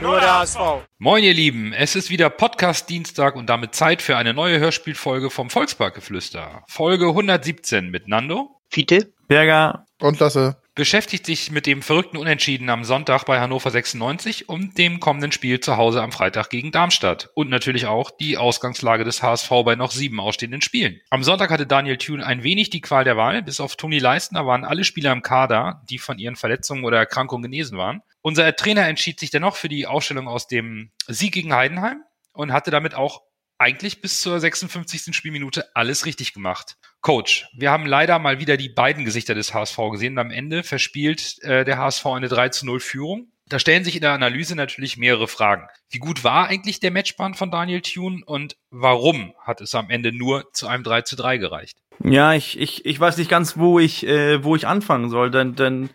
nur der HSV. Moin ihr Lieben, es ist wieder Podcast Dienstag und damit Zeit für eine neue Hörspielfolge vom Volksparkgeflüster. Folge 117 mit Nando, Fiete, Berger und Lasse. Beschäftigt sich mit dem verrückten Unentschieden am Sonntag bei Hannover 96 und dem kommenden Spiel zu Hause am Freitag gegen Darmstadt. Und natürlich auch die Ausgangslage des HSV bei noch sieben ausstehenden Spielen. Am Sonntag hatte Daniel Thune ein wenig die Qual der Wahl. Bis auf Toni Leistner waren alle Spieler im Kader, die von ihren Verletzungen oder Erkrankungen genesen waren. Unser Trainer entschied sich dennoch für die Ausstellung aus dem Sieg gegen Heidenheim und hatte damit auch eigentlich bis zur 56. Spielminute alles richtig gemacht. Coach, wir haben leider mal wieder die beiden Gesichter des HSV gesehen am Ende verspielt äh, der HSV eine 3 zu 0 Führung. Da stellen sich in der Analyse natürlich mehrere Fragen. Wie gut war eigentlich der Matchplan von Daniel Thune und warum hat es am Ende nur zu einem 3 zu 3 gereicht? Ja, ich, ich, ich weiß nicht ganz, wo ich, äh, wo ich anfangen soll, denn, denn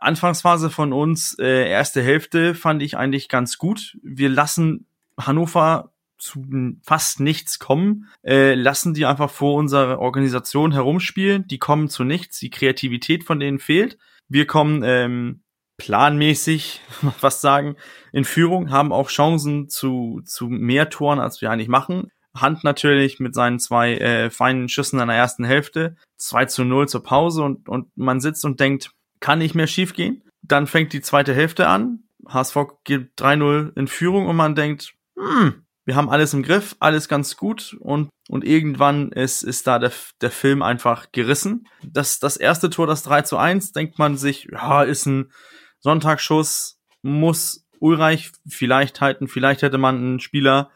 Anfangsphase von uns, äh, erste Hälfte fand ich eigentlich ganz gut. Wir lassen Hannover zu fast nichts kommen, äh, lassen die einfach vor unserer Organisation herumspielen, die kommen zu nichts, die Kreativität von denen fehlt. Wir kommen ähm, planmäßig, was sagen, in Führung, haben auch Chancen zu, zu mehr Toren, als wir eigentlich machen. Hand natürlich mit seinen zwei äh, feinen Schüssen in der ersten Hälfte, 2 zu 0 zur Pause und, und man sitzt und denkt, kann nicht mehr schief gehen. Dann fängt die zweite Hälfte an, HSV geht 3-0 in Führung und man denkt, hm, wir haben alles im Griff, alles ganz gut und, und irgendwann ist, ist da der, der Film einfach gerissen. Das, das erste Tor, das 3 zu 1, denkt man sich, ja, ist ein Sonntagsschuss, muss Ulreich vielleicht halten, vielleicht hätte man einen Spieler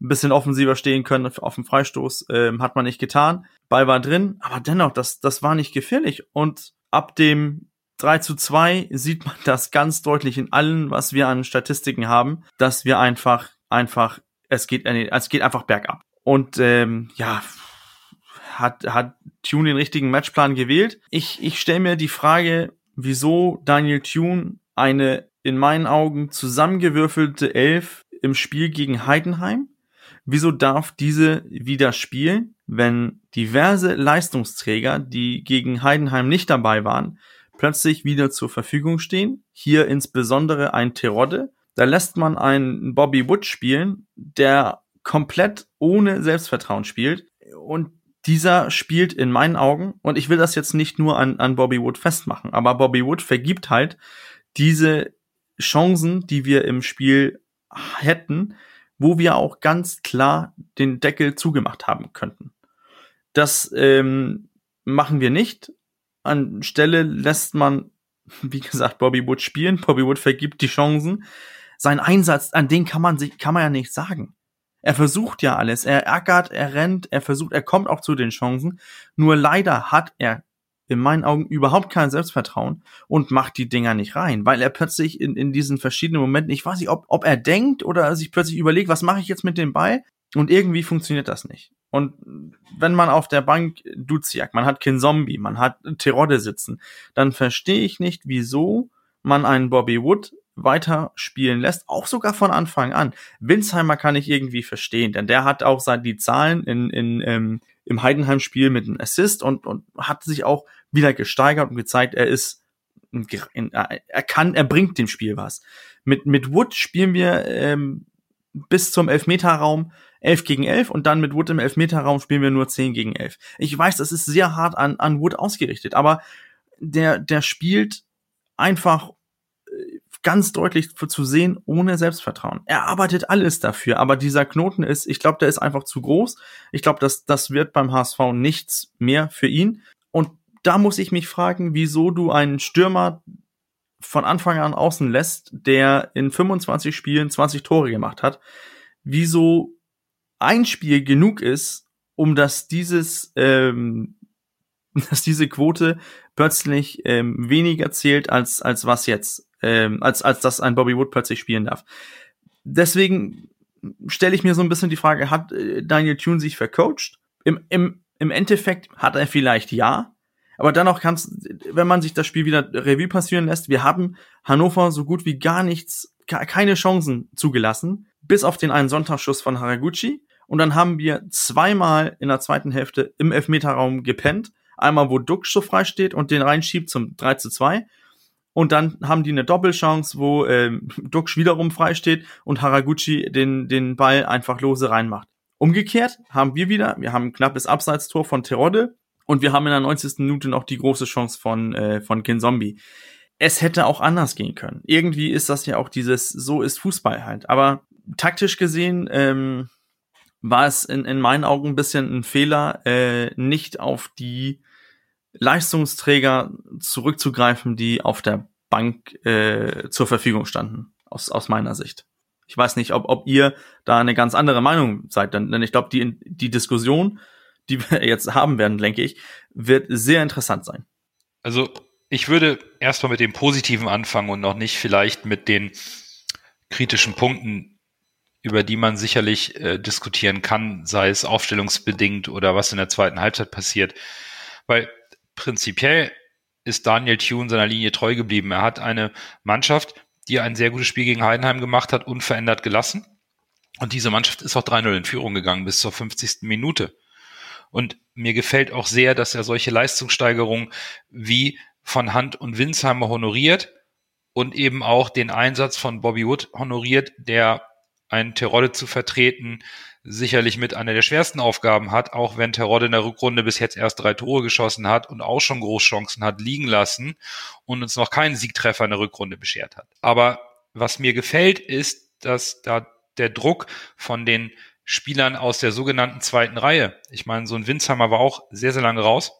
ein bisschen offensiver stehen können auf dem Freistoß, ähm, hat man nicht getan. Ball war drin, aber dennoch, das, das war nicht gefährlich. Und ab dem 3 zu 2 sieht man das ganz deutlich in allen, was wir an Statistiken haben, dass wir einfach, einfach es geht, äh, es geht einfach bergab. Und ähm, ja, hat, hat Tune den richtigen Matchplan gewählt. Ich, ich stelle mir die Frage, wieso Daniel Tune eine in meinen Augen zusammengewürfelte Elf im Spiel gegen Heidenheim. Wieso darf diese wieder spielen, wenn diverse Leistungsträger, die gegen Heidenheim nicht dabei waren, plötzlich wieder zur Verfügung stehen? Hier insbesondere ein Terodde, da lässt man einen Bobby Wood spielen, der komplett ohne Selbstvertrauen spielt. Und dieser spielt in meinen Augen, und ich will das jetzt nicht nur an, an Bobby Wood festmachen, aber Bobby Wood vergibt halt diese Chancen, die wir im Spiel hätten, wo wir auch ganz klar den Deckel zugemacht haben könnten. Das ähm, machen wir nicht. Anstelle lässt man, wie gesagt, Bobby Wood spielen. Bobby Wood vergibt die Chancen sein Einsatz, an den kann man sich, kann man ja nicht sagen. Er versucht ja alles. Er ärgert, er rennt, er versucht, er kommt auch zu den Chancen. Nur leider hat er in meinen Augen überhaupt kein Selbstvertrauen und macht die Dinger nicht rein, weil er plötzlich in, in diesen verschiedenen Momenten, ich weiß nicht, ob, ob er denkt oder sich plötzlich überlegt, was mache ich jetzt mit dem Ball? Und irgendwie funktioniert das nicht. Und wenn man auf der Bank Duziak, man hat kein Zombie, man hat Terodde sitzen, dann verstehe ich nicht, wieso man einen Bobby Wood weiter spielen lässt, auch sogar von Anfang an. Winsheimer kann ich irgendwie verstehen, denn der hat auch seit die Zahlen in, in, ähm, im Heidenheim-Spiel mit einem Assist und, und hat sich auch wieder gesteigert und gezeigt, er ist er kann, er bringt dem Spiel was. Mit, mit Wood spielen wir ähm, bis zum Elfmeterraum 11 gegen 11 und dann mit Wood im Elfmeterraum spielen wir nur 10 gegen 11. Ich weiß, das ist sehr hart an, an Wood ausgerichtet, aber der, der spielt einfach ganz deutlich zu sehen, ohne Selbstvertrauen. Er arbeitet alles dafür, aber dieser Knoten ist, ich glaube, der ist einfach zu groß. Ich glaube, dass das wird beim HSV nichts mehr für ihn. Und da muss ich mich fragen, wieso du einen Stürmer von Anfang an außen lässt, der in 25 Spielen 20 Tore gemacht hat. Wieso ein Spiel genug ist, um dass dieses, ähm, dass diese Quote plötzlich ähm, weniger zählt als als was jetzt ähm, als, als dass ein Bobby Wood plötzlich spielen darf. Deswegen stelle ich mir so ein bisschen die Frage, hat äh, Daniel Thune sich vercoacht? Im, Im Im Endeffekt hat er vielleicht ja, aber dennoch kannst, wenn man sich das Spiel wieder Revue passieren lässt, wir haben Hannover so gut wie gar nichts, keine Chancen zugelassen, bis auf den einen Sonntagsschuss von Haraguchi. Und dann haben wir zweimal in der zweiten Hälfte im Elfmeterraum gepennt. Einmal, wo Duxch so frei steht und den reinschiebt zum 3 zu 2. Und dann haben die eine Doppelchance, wo ähm, Duxch wiederum frei steht und Haraguchi den, den Ball einfach lose reinmacht. Umgekehrt haben wir wieder, wir haben ein knappes Abseitstor von Terodde und wir haben in der 90. Minute noch die große Chance von, äh, von Kinzombie. Es hätte auch anders gehen können. Irgendwie ist das ja auch dieses, so ist Fußball halt. Aber taktisch gesehen ähm, war es in, in meinen Augen ein bisschen ein Fehler, äh, nicht auf die Leistungsträger zurückzugreifen, die auf der Bank äh, zur Verfügung standen, aus, aus meiner Sicht. Ich weiß nicht, ob, ob ihr da eine ganz andere Meinung seid, denn, denn ich glaube, die, die Diskussion, die wir jetzt haben werden, denke ich, wird sehr interessant sein. Also ich würde erstmal mit dem Positiven anfangen und noch nicht vielleicht mit den kritischen Punkten, über die man sicherlich äh, diskutieren kann, sei es aufstellungsbedingt oder was in der zweiten Halbzeit passiert. Weil prinzipiell ist Daniel Thune seiner Linie treu geblieben. Er hat eine Mannschaft, die ein sehr gutes Spiel gegen Heidenheim gemacht hat, unverändert gelassen. Und diese Mannschaft ist auch 3-0 in Führung gegangen bis zur 50. Minute. Und mir gefällt auch sehr, dass er solche Leistungssteigerungen wie von Hand und Winsheimer honoriert und eben auch den Einsatz von Bobby Wood honoriert, der einen Terodde zu vertreten sicherlich mit einer der schwersten Aufgaben hat, auch wenn Terodde in der Rückrunde bis jetzt erst drei Tore geschossen hat und auch schon Großchancen hat liegen lassen und uns noch keinen Siegtreffer in der Rückrunde beschert hat. Aber was mir gefällt, ist, dass da der Druck von den Spielern aus der sogenannten zweiten Reihe, ich meine, so ein Winsheimer war auch sehr, sehr lange raus,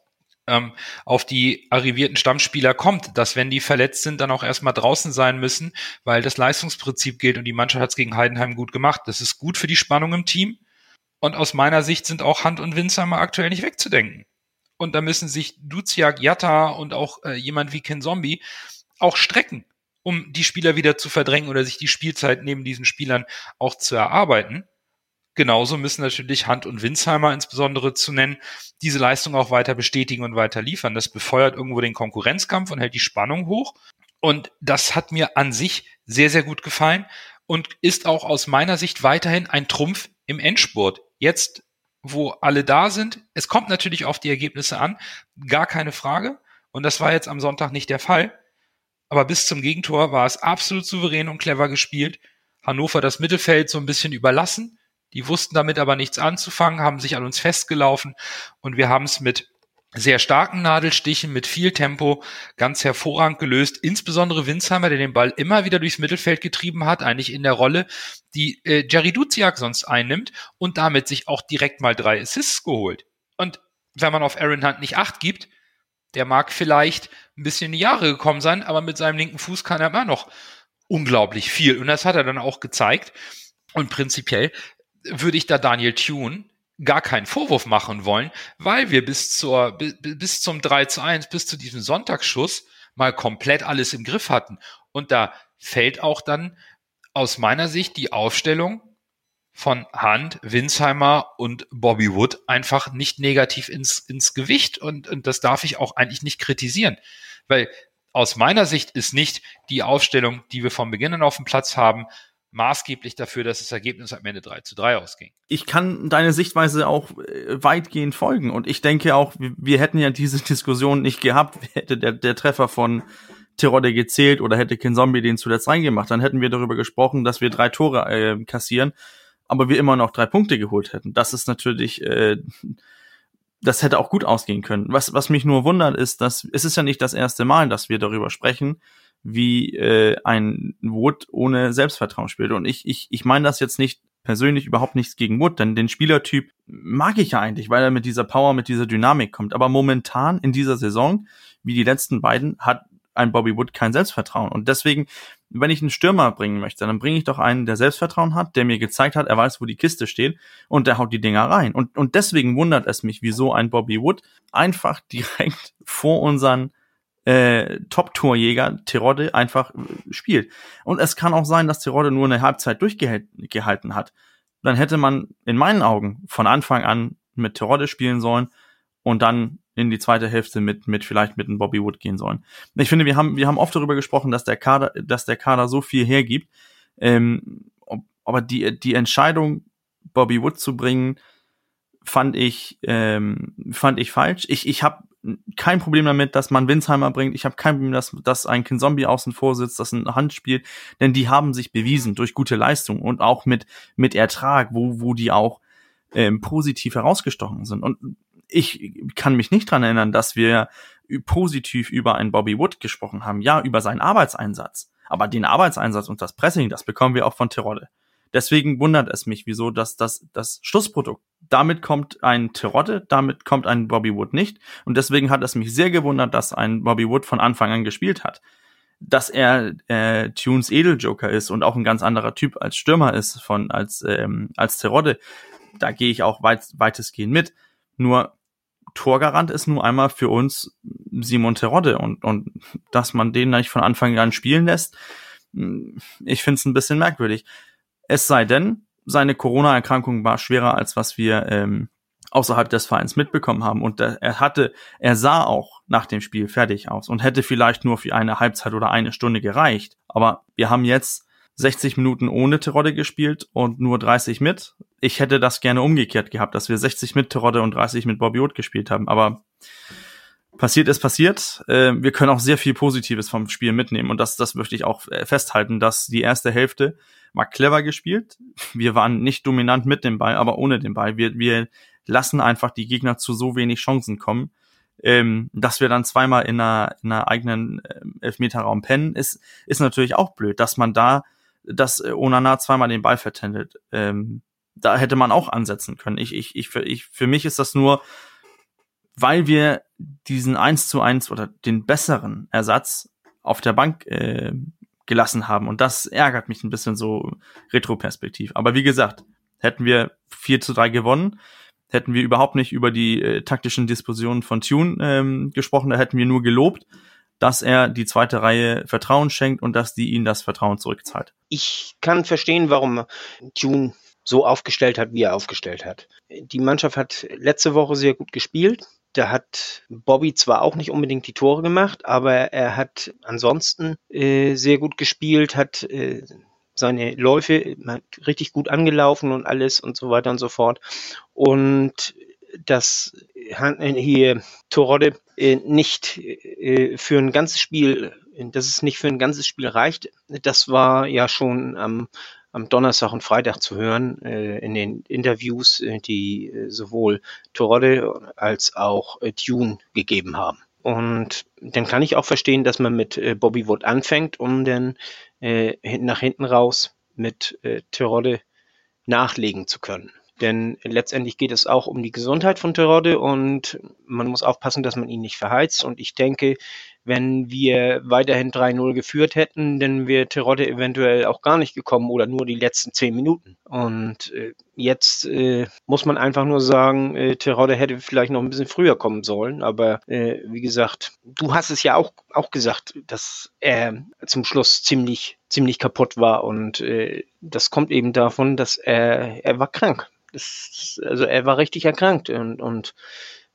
ähm, auf die arrivierten Stammspieler kommt, dass wenn die verletzt sind, dann auch erstmal draußen sein müssen, weil das Leistungsprinzip gilt und die Mannschaft hat es gegen Heidenheim gut gemacht. Das ist gut für die Spannung im Team. Und aus meiner Sicht sind auch Hand und Winsheimer aktuell nicht wegzudenken. Und da müssen sich Duziak, Jatta und auch äh, jemand wie Ken Zombie auch strecken, um die Spieler wieder zu verdrängen oder sich die Spielzeit neben diesen Spielern auch zu erarbeiten. Genauso müssen natürlich Hand und Winsheimer insbesondere zu nennen, diese Leistung auch weiter bestätigen und weiter liefern. Das befeuert irgendwo den Konkurrenzkampf und hält die Spannung hoch. Und das hat mir an sich sehr, sehr gut gefallen und ist auch aus meiner Sicht weiterhin ein Trumpf im Endspurt. Jetzt, wo alle da sind, es kommt natürlich auf die Ergebnisse an, gar keine Frage. Und das war jetzt am Sonntag nicht der Fall. Aber bis zum Gegentor war es absolut souverän und clever gespielt. Hannover das Mittelfeld so ein bisschen überlassen die wussten damit aber nichts anzufangen, haben sich an uns festgelaufen und wir haben es mit sehr starken Nadelstichen mit viel Tempo ganz hervorragend gelöst. Insbesondere Winsheimer, der den Ball immer wieder durchs Mittelfeld getrieben hat, eigentlich in der Rolle, die äh, Jerry Duziak sonst einnimmt und damit sich auch direkt mal drei Assists geholt. Und wenn man auf Aaron Hunt nicht acht gibt, der mag vielleicht ein bisschen in die Jahre gekommen sein, aber mit seinem linken Fuß kann er immer noch unglaublich viel. Und das hat er dann auch gezeigt. Und prinzipiell würde ich da Daniel Thune gar keinen Vorwurf machen wollen, weil wir bis zur, bis zum 3 zu 1, bis zu diesem Sonntagsschuss mal komplett alles im Griff hatten. Und da fällt auch dann aus meiner Sicht die Aufstellung von Hand, Winsheimer und Bobby Wood einfach nicht negativ ins, ins Gewicht und, und das darf ich auch eigentlich nicht kritisieren, weil aus meiner Sicht ist nicht die Aufstellung, die wir von Beginn an auf dem Platz haben, maßgeblich dafür, dass das Ergebnis am Ende 3 zu 3 ausging. Ich kann deine Sichtweise auch äh, weitgehend folgen und ich denke auch, wir, hätten ja diese Diskussion nicht gehabt, hätte der, der Treffer von Terodde gezählt oder hätte Ken Zombie den zuletzt reingemacht, dann hätten wir darüber gesprochen, dass wir drei Tore äh, kassieren, aber wir immer noch drei Punkte geholt hätten. Das ist natürlich, äh, das hätte auch gut ausgehen können. Was, was mich nur wundert, ist, dass es ist ja nicht das erste Mal, dass wir darüber sprechen, wie äh, ein Wood ohne Selbstvertrauen spielt. Und ich, ich, ich meine das jetzt nicht persönlich überhaupt nichts gegen Wood, denn den Spielertyp mag ich ja eigentlich, weil er mit dieser Power, mit dieser Dynamik kommt. Aber momentan in dieser Saison, wie die letzten beiden, hat ein Bobby Wood kein Selbstvertrauen. Und deswegen, wenn ich einen Stürmer bringen möchte, dann bringe ich doch einen, der Selbstvertrauen hat, der mir gezeigt hat, er weiß, wo die Kiste steht und der haut die Dinger rein. Und, und deswegen wundert es mich, wieso ein Bobby Wood einfach direkt vor unseren äh, Top-Torjäger Terodde einfach äh, spielt. Und es kann auch sein, dass Terodde nur eine Halbzeit durchgehalten hat. Dann hätte man in meinen Augen von Anfang an mit Terodde spielen sollen, und dann in die zweite Hälfte mit, mit vielleicht mit einem Bobby Wood gehen sollen. Ich finde, wir haben, wir haben oft darüber gesprochen, dass der Kader, dass der Kader so viel hergibt. Ähm, aber die, die Entscheidung, Bobby Wood zu bringen, fand ich, ähm, fand ich falsch. Ich, ich habe kein Problem damit, dass man Winsheimer bringt. Ich habe kein Problem, dass, dass ein Zombie außen vor sitzt, das ein Hand spielt, denn die haben sich bewiesen durch gute Leistung und auch mit, mit Ertrag, wo, wo die auch ähm, positiv herausgestochen sind. Und ich kann mich nicht dran erinnern, dass wir positiv über einen Bobby Wood gesprochen haben. Ja, über seinen Arbeitseinsatz. Aber den Arbeitseinsatz und das Pressing, das bekommen wir auch von Terodde. Deswegen wundert es mich, wieso dass das, das Schlussprodukt. Damit kommt ein Terodde, damit kommt ein Bobby Wood nicht. Und deswegen hat es mich sehr gewundert, dass ein Bobby Wood von Anfang an gespielt hat. Dass er äh, Tunes Edeljoker ist und auch ein ganz anderer Typ als Stürmer ist von als ähm, als Terodde, da gehe ich auch weit, weitestgehend mit. Nur Torgarant ist nun einmal für uns Simon Terodde und, und dass man den nicht von Anfang an spielen lässt, hm, ich finde es ein bisschen merkwürdig. Es sei denn, seine Corona-Erkrankung war schwerer, als was wir ähm, außerhalb des Vereins mitbekommen haben. Und er hatte, er sah auch nach dem Spiel fertig aus und hätte vielleicht nur für eine Halbzeit oder eine Stunde gereicht. Aber wir haben jetzt 60 Minuten ohne Terodde gespielt und nur 30 mit. Ich hätte das gerne umgekehrt gehabt, dass wir 60 mit Terodde und 30 mit Bobby Wood gespielt haben. Aber passiert ist passiert. Äh, wir können auch sehr viel Positives vom Spiel mitnehmen und das, das möchte ich auch äh, festhalten, dass die erste Hälfte war clever gespielt. Wir waren nicht dominant mit dem Ball, aber ohne den Ball. Wir, wir lassen einfach die Gegner zu so wenig Chancen kommen, ähm, dass wir dann zweimal in einer, in einer eigenen äh, Elfmeterraum pennen, ist, ist natürlich auch blöd, dass man da dass äh, Onana zweimal den Ball vertändelt. Ähm, da hätte man auch ansetzen können. Ich, ich, ich, für, ich, für mich ist das nur, weil wir diesen 1 zu 1 oder den besseren Ersatz auf der Bank äh, gelassen haben. Und das ärgert mich ein bisschen so retroperspektiv. Aber wie gesagt, hätten wir 4 zu 3 gewonnen, hätten wir überhaupt nicht über die äh, taktischen Dispositionen von Tune ähm, gesprochen, da hätten wir nur gelobt dass er die zweite Reihe Vertrauen schenkt und dass die ihm das Vertrauen zurückzahlt. Ich kann verstehen, warum Tune so aufgestellt hat, wie er aufgestellt hat. Die Mannschaft hat letzte Woche sehr gut gespielt. Da hat Bobby zwar auch nicht unbedingt die Tore gemacht, aber er hat ansonsten äh, sehr gut gespielt, hat äh, seine Läufe richtig gut angelaufen und alles und so weiter und so fort. Und dass hier Torodde äh, nicht äh, für ein ganzes Spiel, dass es nicht für ein ganzes Spiel reicht, das war ja schon am, am Donnerstag und Freitag zu hören äh, in den Interviews, die sowohl Torodde als auch Tune gegeben haben. Und dann kann ich auch verstehen, dass man mit Bobby Wood anfängt, um dann nach hinten raus mit Terodde nachlegen zu können. Denn letztendlich geht es auch um die Gesundheit von Terodde und man muss aufpassen, dass man ihn nicht verheizt. Und ich denke, wenn wir weiterhin 3-0 geführt hätten, dann wäre Terodde eventuell auch gar nicht gekommen oder nur die letzten zehn Minuten. Und äh, jetzt äh, muss man einfach nur sagen, äh, Terodde hätte vielleicht noch ein bisschen früher kommen sollen. Aber äh, wie gesagt, du hast es ja auch, auch gesagt, dass er zum Schluss ziemlich, ziemlich kaputt war. Und äh, das kommt eben davon, dass er, er war krank. Das, also er war richtig erkrankt und, und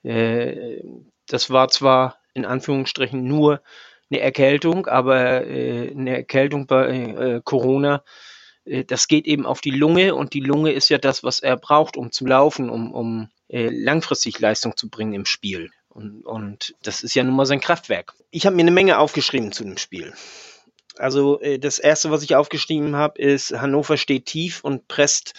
äh, das war zwar in Anführungsstrichen nur eine Erkältung, aber äh, eine Erkältung bei äh, Corona, äh, das geht eben auf die Lunge und die Lunge ist ja das, was er braucht, um zu laufen, um, um äh, langfristig Leistung zu bringen im Spiel. Und, und das ist ja nun mal sein Kraftwerk. Ich habe mir eine Menge aufgeschrieben zu dem Spiel. Also äh, das erste, was ich aufgeschrieben habe, ist Hannover steht tief und presst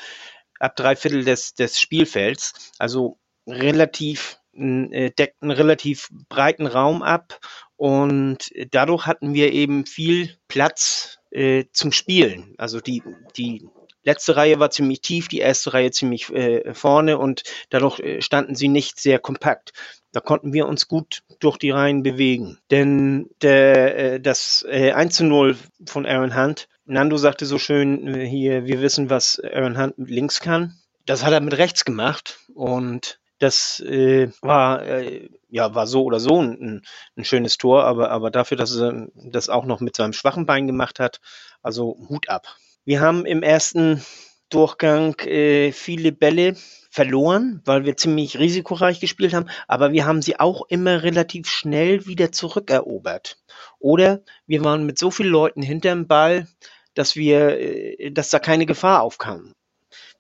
ab drei Viertel des, des Spielfelds. Also relativ, deckt einen relativ breiten Raum ab und dadurch hatten wir eben viel Platz äh, zum Spielen. Also die, die letzte Reihe war ziemlich tief, die erste Reihe ziemlich äh, vorne und dadurch äh, standen sie nicht sehr kompakt. Da konnten wir uns gut durch die Reihen bewegen. Denn der, äh, das äh, 1 zu 0 von Aaron Hunt Nando sagte so schön äh, hier, wir wissen, was Aaron Hunt mit links kann. Das hat er mit rechts gemacht und das äh, war äh, ja war so oder so ein, ein, schönes Tor, aber aber dafür, dass er das auch noch mit seinem schwachen Bein gemacht hat, also Hut ab. Wir haben im ersten Durchgang äh, viele Bälle verloren, weil wir ziemlich risikoreich gespielt haben, aber wir haben sie auch immer relativ schnell wieder zurückerobert. Oder wir waren mit so vielen Leuten hinterm Ball, dass wir, äh, dass da keine Gefahr aufkam.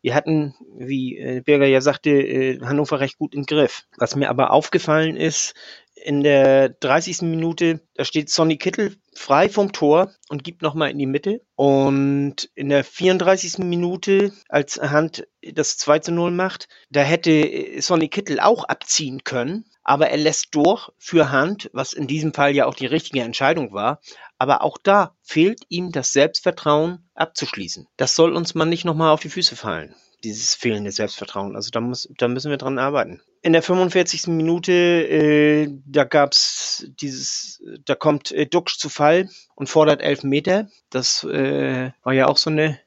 Wir hatten, wie äh, Berger ja sagte, äh, Hannover recht gut im Griff. Was mir aber aufgefallen ist, in der 30. Minute, da steht Sonny Kittel frei vom Tor und gibt nochmal in die Mitte. Und in der 34. Minute, als Hand das 2 zu 0 macht, da hätte Sonny Kittel auch abziehen können. Aber er lässt durch für Hand, was in diesem Fall ja auch die richtige Entscheidung war. Aber auch da fehlt ihm das Selbstvertrauen abzuschließen. Das soll uns mal nicht nochmal auf die Füße fallen dieses fehlende Selbstvertrauen. Also da muss, da müssen wir dran arbeiten. In der 45. Minute, äh, da gab's dieses, da kommt äh, Duxch zu Fall und fordert elf Meter. Das äh, war ja auch so eine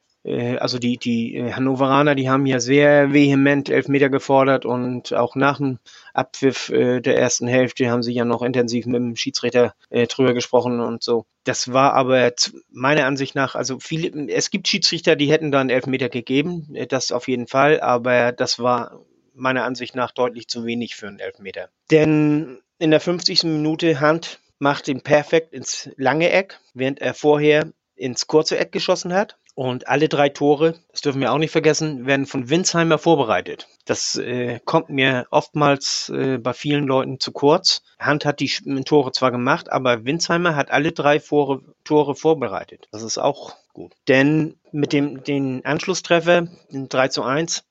also die, die äh, Hannoveraner, die haben ja sehr vehement Elfmeter gefordert und auch nach dem Abpfiff äh, der ersten Hälfte haben sie ja noch intensiv mit dem Schiedsrichter äh, drüber gesprochen und so. Das war aber meiner Ansicht nach, also viele, es gibt Schiedsrichter, die hätten da einen Elfmeter gegeben, das auf jeden Fall, aber das war meiner Ansicht nach deutlich zu wenig für einen Elfmeter. Denn in der 50. Minute Hand macht ihn perfekt ins lange Eck, während er vorher ins kurze Eck geschossen hat. Und alle drei Tore, das dürfen wir auch nicht vergessen, werden von Winsheimer vorbereitet. Das äh, kommt mir oftmals äh, bei vielen Leuten zu kurz. Hand hat die Tore zwar gemacht, aber Winsheimer hat alle drei Tore, Tore vorbereitet. Das ist auch gut. Denn mit dem den Anschlusstreffer, den 3 zu 1,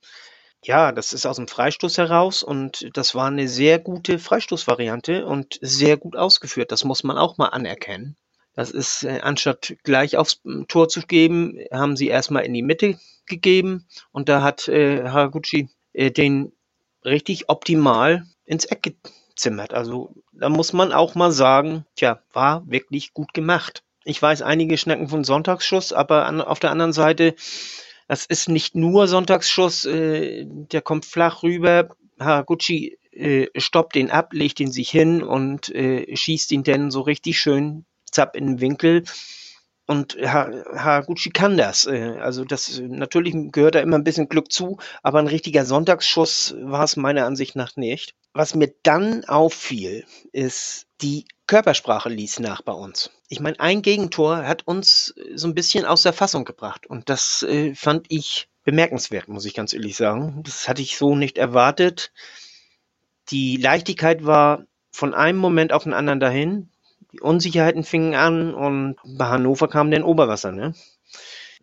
ja, das ist aus dem Freistoß heraus und das war eine sehr gute Freistoßvariante und sehr gut ausgeführt. Das muss man auch mal anerkennen. Das ist, äh, anstatt gleich aufs Tor zu geben, haben sie erstmal in die Mitte gegeben und da hat äh, Haraguchi äh, den richtig optimal ins Eck gezimmert. Also da muss man auch mal sagen, tja, war wirklich gut gemacht. Ich weiß, einige schnacken von Sonntagsschuss, aber an, auf der anderen Seite, das ist nicht nur Sonntagsschuss, äh, der kommt flach rüber. Haraguchi äh, stoppt den ab, legt ihn sich hin und äh, schießt ihn dann so richtig schön zapp in den Winkel. Und Haraguchi kann das. Äh, also das natürlich gehört da immer ein bisschen Glück zu, aber ein richtiger Sonntagsschuss war es meiner Ansicht nach nicht. Was mir dann auffiel, ist die Körpersprache ließ nach bei uns. Ich meine, ein Gegentor hat uns so ein bisschen aus der Fassung gebracht und das äh, fand ich bemerkenswert, muss ich ganz ehrlich sagen. Das hatte ich so nicht erwartet. Die Leichtigkeit war von einem Moment auf den anderen dahin. Die Unsicherheiten fingen an und bei Hannover kam dann Oberwasser, ne?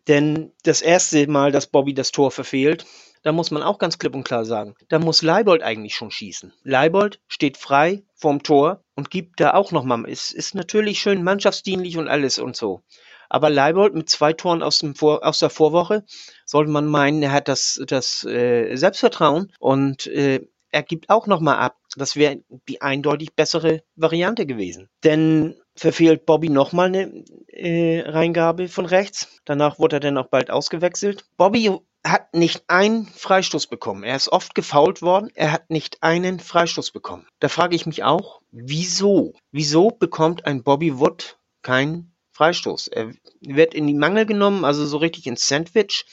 Denn das erste Mal, dass Bobby das Tor verfehlt, da muss man auch ganz klipp und klar sagen, da muss Leibold eigentlich schon schießen. Leibold steht frei vorm Tor und gibt da auch nochmal, ist, ist natürlich schön mannschaftsdienlich und alles und so. Aber Leibold mit zwei Toren aus, dem Vor aus der Vorwoche sollte man meinen, er hat das, das äh, Selbstvertrauen und äh, er gibt auch nochmal ab. Das wäre die eindeutig bessere Variante gewesen. Denn verfehlt Bobby nochmal eine äh, Reingabe von rechts. Danach wurde er dann auch bald ausgewechselt. Bobby hat nicht einen Freistoß bekommen. Er ist oft gefault worden. Er hat nicht einen Freistoß bekommen. Da frage ich mich auch, wieso? Wieso bekommt ein Bobby Wood keinen Freistoß? Er wird in die Mangel genommen, also so richtig ins Sandwich,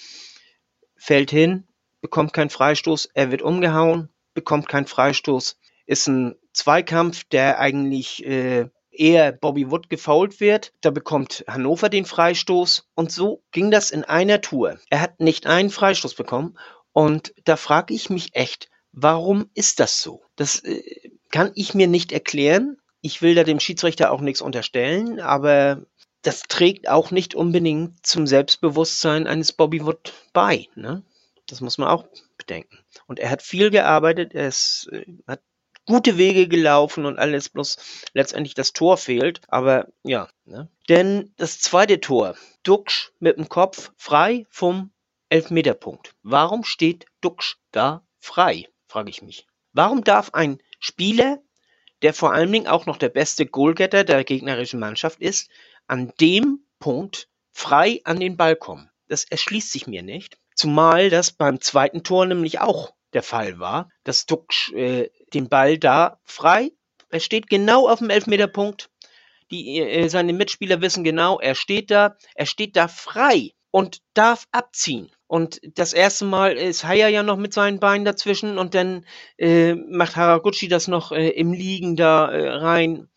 fällt hin, bekommt keinen Freistoß, er wird umgehauen, bekommt keinen Freistoß. Ist ein Zweikampf, der eigentlich äh, eher Bobby Wood gefault wird. Da bekommt Hannover den Freistoß. Und so ging das in einer Tour. Er hat nicht einen Freistoß bekommen. Und da frage ich mich echt, warum ist das so? Das äh, kann ich mir nicht erklären. Ich will da dem Schiedsrichter auch nichts unterstellen, aber das trägt auch nicht unbedingt zum Selbstbewusstsein eines Bobby Wood bei. Ne? Das muss man auch bedenken. Und er hat viel gearbeitet, er ist, äh, hat gute Wege gelaufen und alles, bloß letztendlich das Tor fehlt. Aber ja, ne? Denn das zweite Tor, Duxch mit dem Kopf frei vom Elfmeterpunkt. Warum steht Duxch da frei, frage ich mich. Warum darf ein Spieler, der vor allen Dingen auch noch der beste Goalgetter der gegnerischen Mannschaft ist, an dem Punkt frei an den Ball kommen? Das erschließt sich mir nicht. Zumal das beim zweiten Tor nämlich auch der Fall war, dass Duxch äh, den Ball da frei, er steht genau auf dem Elfmeterpunkt, die, äh, seine Mitspieler wissen genau, er steht da, er steht da frei und darf abziehen. Und das erste Mal ist Haya ja noch mit seinen Beinen dazwischen und dann äh, macht Haraguchi das noch äh, im Liegen da äh, rein.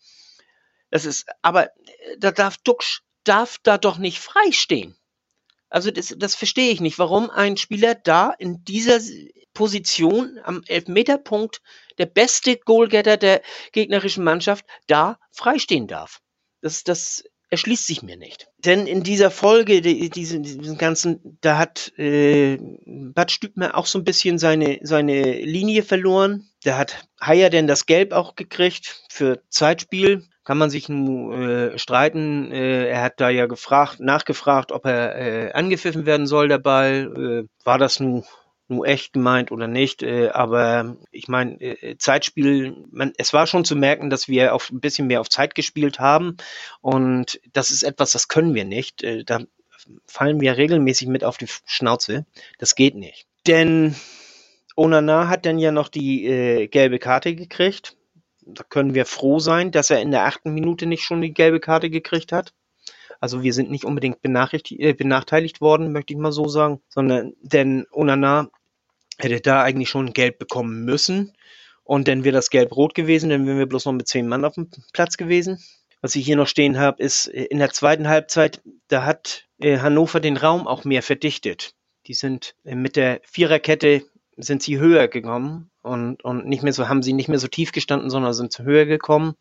Das ist, aber äh, da darf Duxch darf da doch nicht freistehen. Also das, das verstehe ich nicht, warum ein Spieler da in dieser Position am Elfmeterpunkt der beste Goalgetter der gegnerischen Mannschaft da freistehen darf. Das, das erschließt sich mir nicht. Denn in dieser Folge, die, diesen, diesen ganzen, da hat äh, Bad Stübner auch so ein bisschen seine, seine Linie verloren. Da hat Haier denn das Gelb auch gekriegt für Zeitspiel. Kann man sich äh, streiten. Äh, er hat da ja gefragt, nachgefragt, ob er äh, angepfiffen werden soll, der Ball. Äh, war das nun nur echt gemeint oder nicht. Äh, aber ich meine, äh, Zeitspiel, man, es war schon zu merken, dass wir auf ein bisschen mehr auf Zeit gespielt haben. Und das ist etwas, das können wir nicht. Da fallen wir regelmäßig mit auf die Schnauze. Das geht nicht. Denn Onana hat dann ja noch die gelbe Karte gekriegt. Da können wir froh sein, dass er in der achten Minute nicht schon die gelbe Karte gekriegt hat. Also wir sind nicht unbedingt äh, benachteiligt worden, möchte ich mal so sagen, sondern denn Onana hätte da eigentlich schon Gelb bekommen müssen. Und dann wäre das Gelb-Rot gewesen, dann wären wir bloß noch mit zehn Mann auf dem Platz gewesen. Was ich hier noch stehen habe, ist äh, in der zweiten Halbzeit, da hat äh, Hannover den Raum auch mehr verdichtet. Die sind äh, mit der Viererkette sind sie höher gekommen und, und nicht mehr so, haben sie nicht mehr so tief gestanden, sondern sind höher gekommen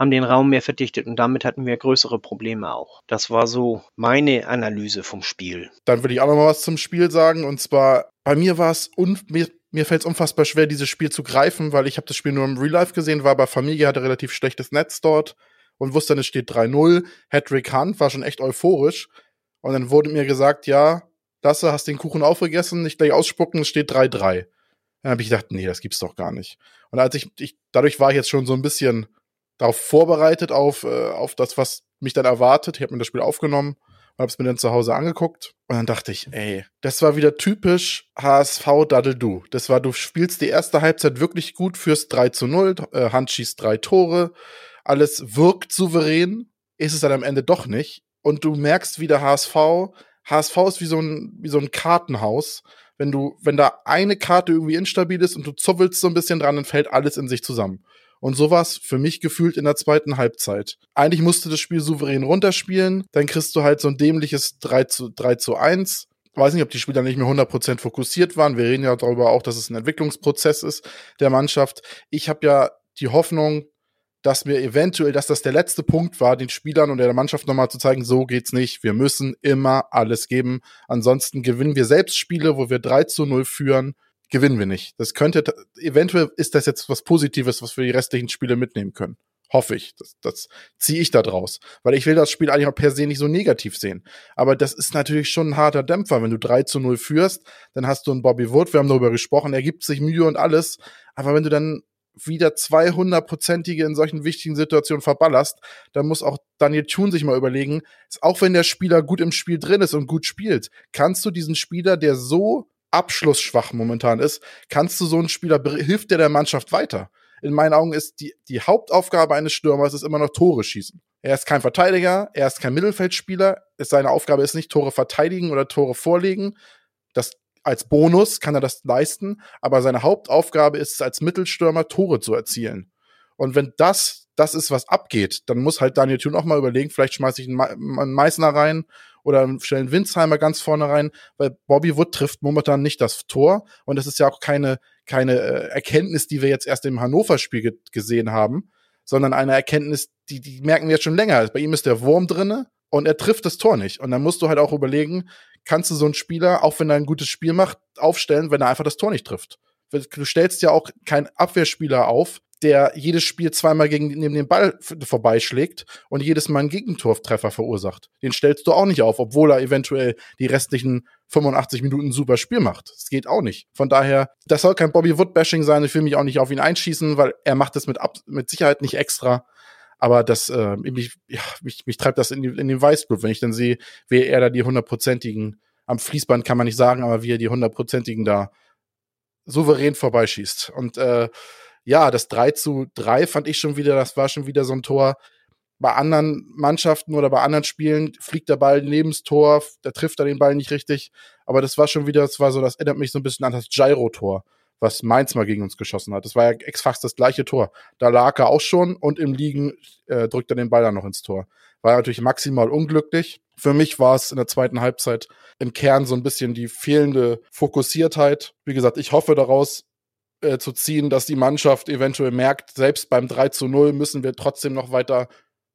haben den Raum mehr verdichtet und damit hatten wir größere Probleme auch. Das war so meine Analyse vom Spiel. Dann würde ich auch noch mal was zum Spiel sagen und zwar bei mir war es mir, mir fällt es unfassbar schwer, dieses Spiel zu greifen, weil ich habe das Spiel nur im Real Life gesehen, war bei Familie, hatte relativ schlechtes Netz dort und wusste dann, es steht 3-0. Hedrick Hunt war schon echt euphorisch. Und dann wurde mir gesagt, ja, Lasse, hast den Kuchen aufgegessen, nicht gleich ausspucken, es steht 3-3. Dann habe ich gedacht, nee, das gibt's doch gar nicht. Und als ich, ich dadurch war ich jetzt schon so ein bisschen darauf vorbereitet, auf, äh, auf das, was mich dann erwartet. Ich habe mir das Spiel aufgenommen und habe es mir dann zu Hause angeguckt. Und dann dachte ich, ey, das war wieder typisch HSV Daddle Du. Das war, du spielst die erste Halbzeit wirklich gut, führst 3 zu 0, äh, Hand schießt drei Tore, alles wirkt souverän, ist es dann am Ende doch nicht. Und du merkst wieder HSV, HSV ist wie so ein, wie so ein Kartenhaus. Wenn du, wenn da eine Karte irgendwie instabil ist und du zuffelst so ein bisschen dran, dann fällt alles in sich zusammen. Und sowas für mich gefühlt in der zweiten Halbzeit. Eigentlich musste das Spiel souverän runterspielen, dann kriegst du halt so ein dämliches 3 zu, 3 zu 1. weiß nicht, ob die Spieler nicht mehr 100% fokussiert waren. Wir reden ja darüber auch, dass es ein Entwicklungsprozess ist der Mannschaft. Ich habe ja die Hoffnung, dass wir eventuell, dass das der letzte Punkt war, den Spielern und der Mannschaft nochmal zu zeigen, so geht's nicht. Wir müssen immer alles geben. Ansonsten gewinnen wir selbst Spiele, wo wir 3 zu 0 führen gewinnen wir nicht. Das könnte, eventuell ist das jetzt was Positives, was wir die restlichen Spiele mitnehmen können. Hoffe ich. Das, das ziehe ich da draus. Weil ich will das Spiel eigentlich auch per se nicht so negativ sehen. Aber das ist natürlich schon ein harter Dämpfer. Wenn du 3 zu 0 führst, dann hast du einen Bobby Wood, wir haben darüber gesprochen, er gibt sich Mühe und alles. Aber wenn du dann wieder 200-prozentige in solchen wichtigen Situationen verballerst, dann muss auch Daniel Thun sich mal überlegen, auch wenn der Spieler gut im Spiel drin ist und gut spielt, kannst du diesen Spieler, der so abschlussschwach momentan ist, kannst du so einen Spieler, hilft der der Mannschaft weiter. In meinen Augen ist die, die Hauptaufgabe eines Stürmers ist immer noch Tore schießen. Er ist kein Verteidiger, er ist kein Mittelfeldspieler, seine Aufgabe ist nicht Tore verteidigen oder Tore vorlegen. Das als Bonus kann er das leisten, aber seine Hauptaufgabe ist es als Mittelstürmer Tore zu erzielen. Und wenn das das ist, was abgeht, dann muss halt Daniel Thun auch mal überlegen, vielleicht schmeiße ich einen, Meißner rein oder stellen Winsheimer ganz vorne rein, weil Bobby Wood trifft momentan nicht das Tor und das ist ja auch keine, keine äh, Erkenntnis, die wir jetzt erst im Hannover-Spiel ge gesehen haben, sondern eine Erkenntnis, die, die merken wir jetzt schon länger. Bei ihm ist der Wurm drinne und er trifft das Tor nicht. Und dann musst du halt auch überlegen, kannst du so einen Spieler, auch wenn er ein gutes Spiel macht, aufstellen, wenn er einfach das Tor nicht trifft. Du stellst ja auch keinen Abwehrspieler auf, der jedes Spiel zweimal gegen neben den Ball vorbeischlägt und jedes Mal einen Gegentortreffer verursacht. Den stellst du auch nicht auf, obwohl er eventuell die restlichen 85 Minuten super Spiel macht. Das geht auch nicht. Von daher, das soll kein Bobby Wood-Bashing sein. Ich will mich auch nicht auf ihn einschießen, weil er macht das mit, mit Sicherheit nicht extra. Aber das, äh, mich, ja, mich, mich treibt das in, die, in den Weißblut, wenn ich dann sehe, wie er da die hundertprozentigen, am Fließband kann man nicht sagen, aber wie er die hundertprozentigen da souverän vorbeischießt. Und äh, ja, das 3 zu 3 fand ich schon wieder, das war schon wieder so ein Tor. bei anderen Mannschaften oder bei anderen Spielen fliegt der Ball neben das Tor, der trifft da den Ball nicht richtig. Aber das war schon wieder, das war so, das erinnert mich so ein bisschen an das Gyro-Tor, was Mainz mal gegen uns geschossen hat. Das war ja exakt das gleiche Tor. Da lag er auch schon und im Liegen äh, drückt er den Ball dann noch ins Tor. War natürlich maximal unglücklich. Für mich war es in der zweiten Halbzeit im Kern so ein bisschen die fehlende Fokussiertheit. Wie gesagt, ich hoffe daraus, äh, zu ziehen, dass die Mannschaft eventuell merkt, selbst beim 3 zu 0 müssen wir trotzdem noch weiter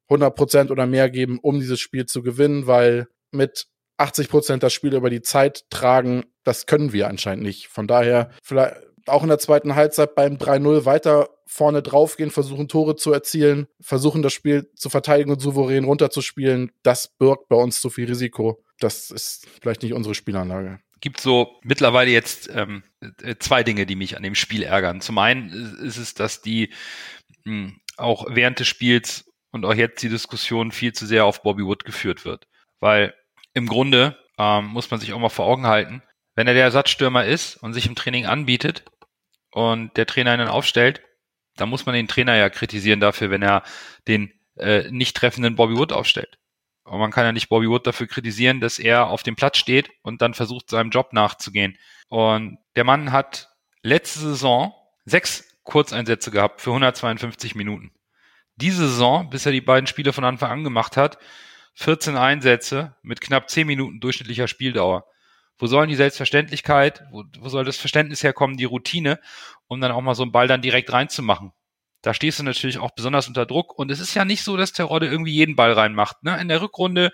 100 Prozent oder mehr geben, um dieses Spiel zu gewinnen, weil mit 80 Prozent das Spiel über die Zeit tragen, das können wir anscheinend nicht. Von daher vielleicht auch in der zweiten Halbzeit beim 3-0 weiter vorne draufgehen, versuchen Tore zu erzielen, versuchen das Spiel zu verteidigen und souverän runterzuspielen. Das birgt bei uns zu viel Risiko. Das ist vielleicht nicht unsere Spielanlage gibt so mittlerweile jetzt ähm, äh, zwei Dinge, die mich an dem Spiel ärgern. Zum einen ist es, dass die mh, hm, auch während des Spiels und auch jetzt die Diskussion viel zu sehr auf Bobby Wood geführt wird. Weil im Grunde ähm, muss man sich auch mal vor Augen halten, wenn er der Ersatzstürmer ist und sich im Training anbietet und der Trainer ihn aufstellt, dann muss man den Trainer ja kritisieren dafür, wenn er den äh, nicht treffenden Bobby Wood aufstellt. Aber man kann ja nicht Bobby Wood dafür kritisieren, dass er auf dem Platz steht und dann versucht, seinem Job nachzugehen. Und der Mann hat letzte Saison sechs Kurzeinsätze gehabt für 152 Minuten. Diese Saison, bis er die beiden Spiele von Anfang an gemacht hat, 14 Einsätze mit knapp 10 Minuten durchschnittlicher Spieldauer. Wo sollen die Selbstverständlichkeit, wo, wo soll das Verständnis herkommen, die Routine, um dann auch mal so einen Ball dann direkt reinzumachen? Da stehst du natürlich auch besonders unter Druck. Und es ist ja nicht so, dass Terodde irgendwie jeden Ball reinmacht. Ne? In der Rückrunde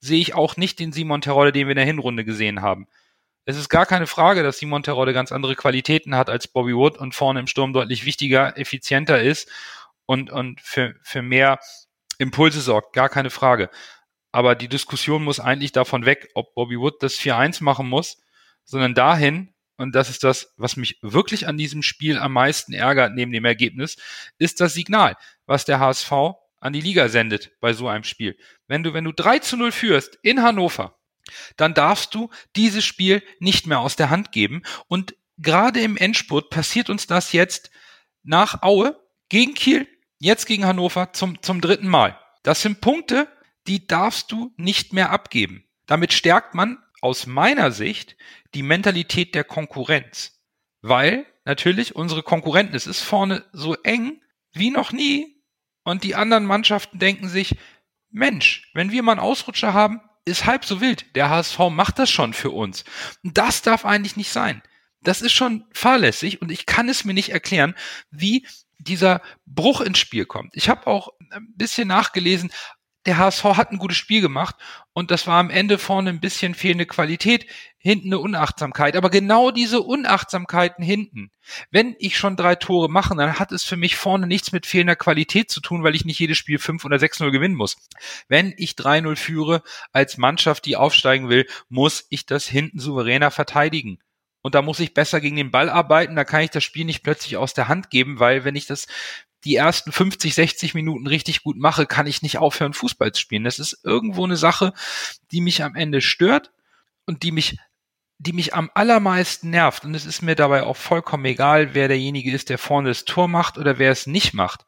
sehe ich auch nicht den Simon Terodde, den wir in der Hinrunde gesehen haben. Es ist gar keine Frage, dass Simon Terodde ganz andere Qualitäten hat als Bobby Wood und vorne im Sturm deutlich wichtiger, effizienter ist und, und für, für mehr Impulse sorgt. Gar keine Frage. Aber die Diskussion muss eigentlich davon weg, ob Bobby Wood das 4-1 machen muss, sondern dahin, und das ist das, was mich wirklich an diesem Spiel am meisten ärgert, neben dem Ergebnis, ist das Signal, was der HSV an die Liga sendet bei so einem Spiel. Wenn du, wenn du 3 zu 0 führst in Hannover, dann darfst du dieses Spiel nicht mehr aus der Hand geben. Und gerade im Endspurt passiert uns das jetzt nach Aue gegen Kiel, jetzt gegen Hannover zum, zum dritten Mal. Das sind Punkte, die darfst du nicht mehr abgeben. Damit stärkt man aus meiner Sicht die Mentalität der Konkurrenz. Weil natürlich unsere Konkurrenten, es ist vorne so eng wie noch nie. Und die anderen Mannschaften denken sich, Mensch, wenn wir mal einen Ausrutscher haben, ist halb so wild. Der HSV macht das schon für uns. Und das darf eigentlich nicht sein. Das ist schon fahrlässig und ich kann es mir nicht erklären, wie dieser Bruch ins Spiel kommt. Ich habe auch ein bisschen nachgelesen, der HSV hat ein gutes Spiel gemacht und das war am Ende vorne ein bisschen fehlende Qualität, hinten eine Unachtsamkeit. Aber genau diese Unachtsamkeiten hinten, wenn ich schon drei Tore mache, dann hat es für mich vorne nichts mit fehlender Qualität zu tun, weil ich nicht jedes Spiel 5 oder 6-0 gewinnen muss. Wenn ich 3-0 führe als Mannschaft, die aufsteigen will, muss ich das hinten souveräner verteidigen und da muss ich besser gegen den Ball arbeiten, da kann ich das Spiel nicht plötzlich aus der Hand geben, weil wenn ich das die ersten 50, 60 Minuten richtig gut mache, kann ich nicht aufhören, Fußball zu spielen. Das ist irgendwo eine Sache, die mich am Ende stört und die mich die mich am allermeisten nervt, und es ist mir dabei auch vollkommen egal, wer derjenige ist, der vorne das Tor macht oder wer es nicht macht.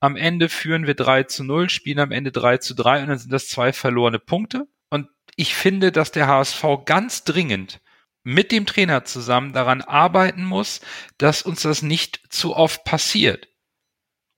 Am Ende führen wir 3 zu 0, spielen am Ende 3 zu 3 und dann sind das zwei verlorene Punkte. Und ich finde, dass der HSV ganz dringend mit dem Trainer zusammen daran arbeiten muss, dass uns das nicht zu oft passiert.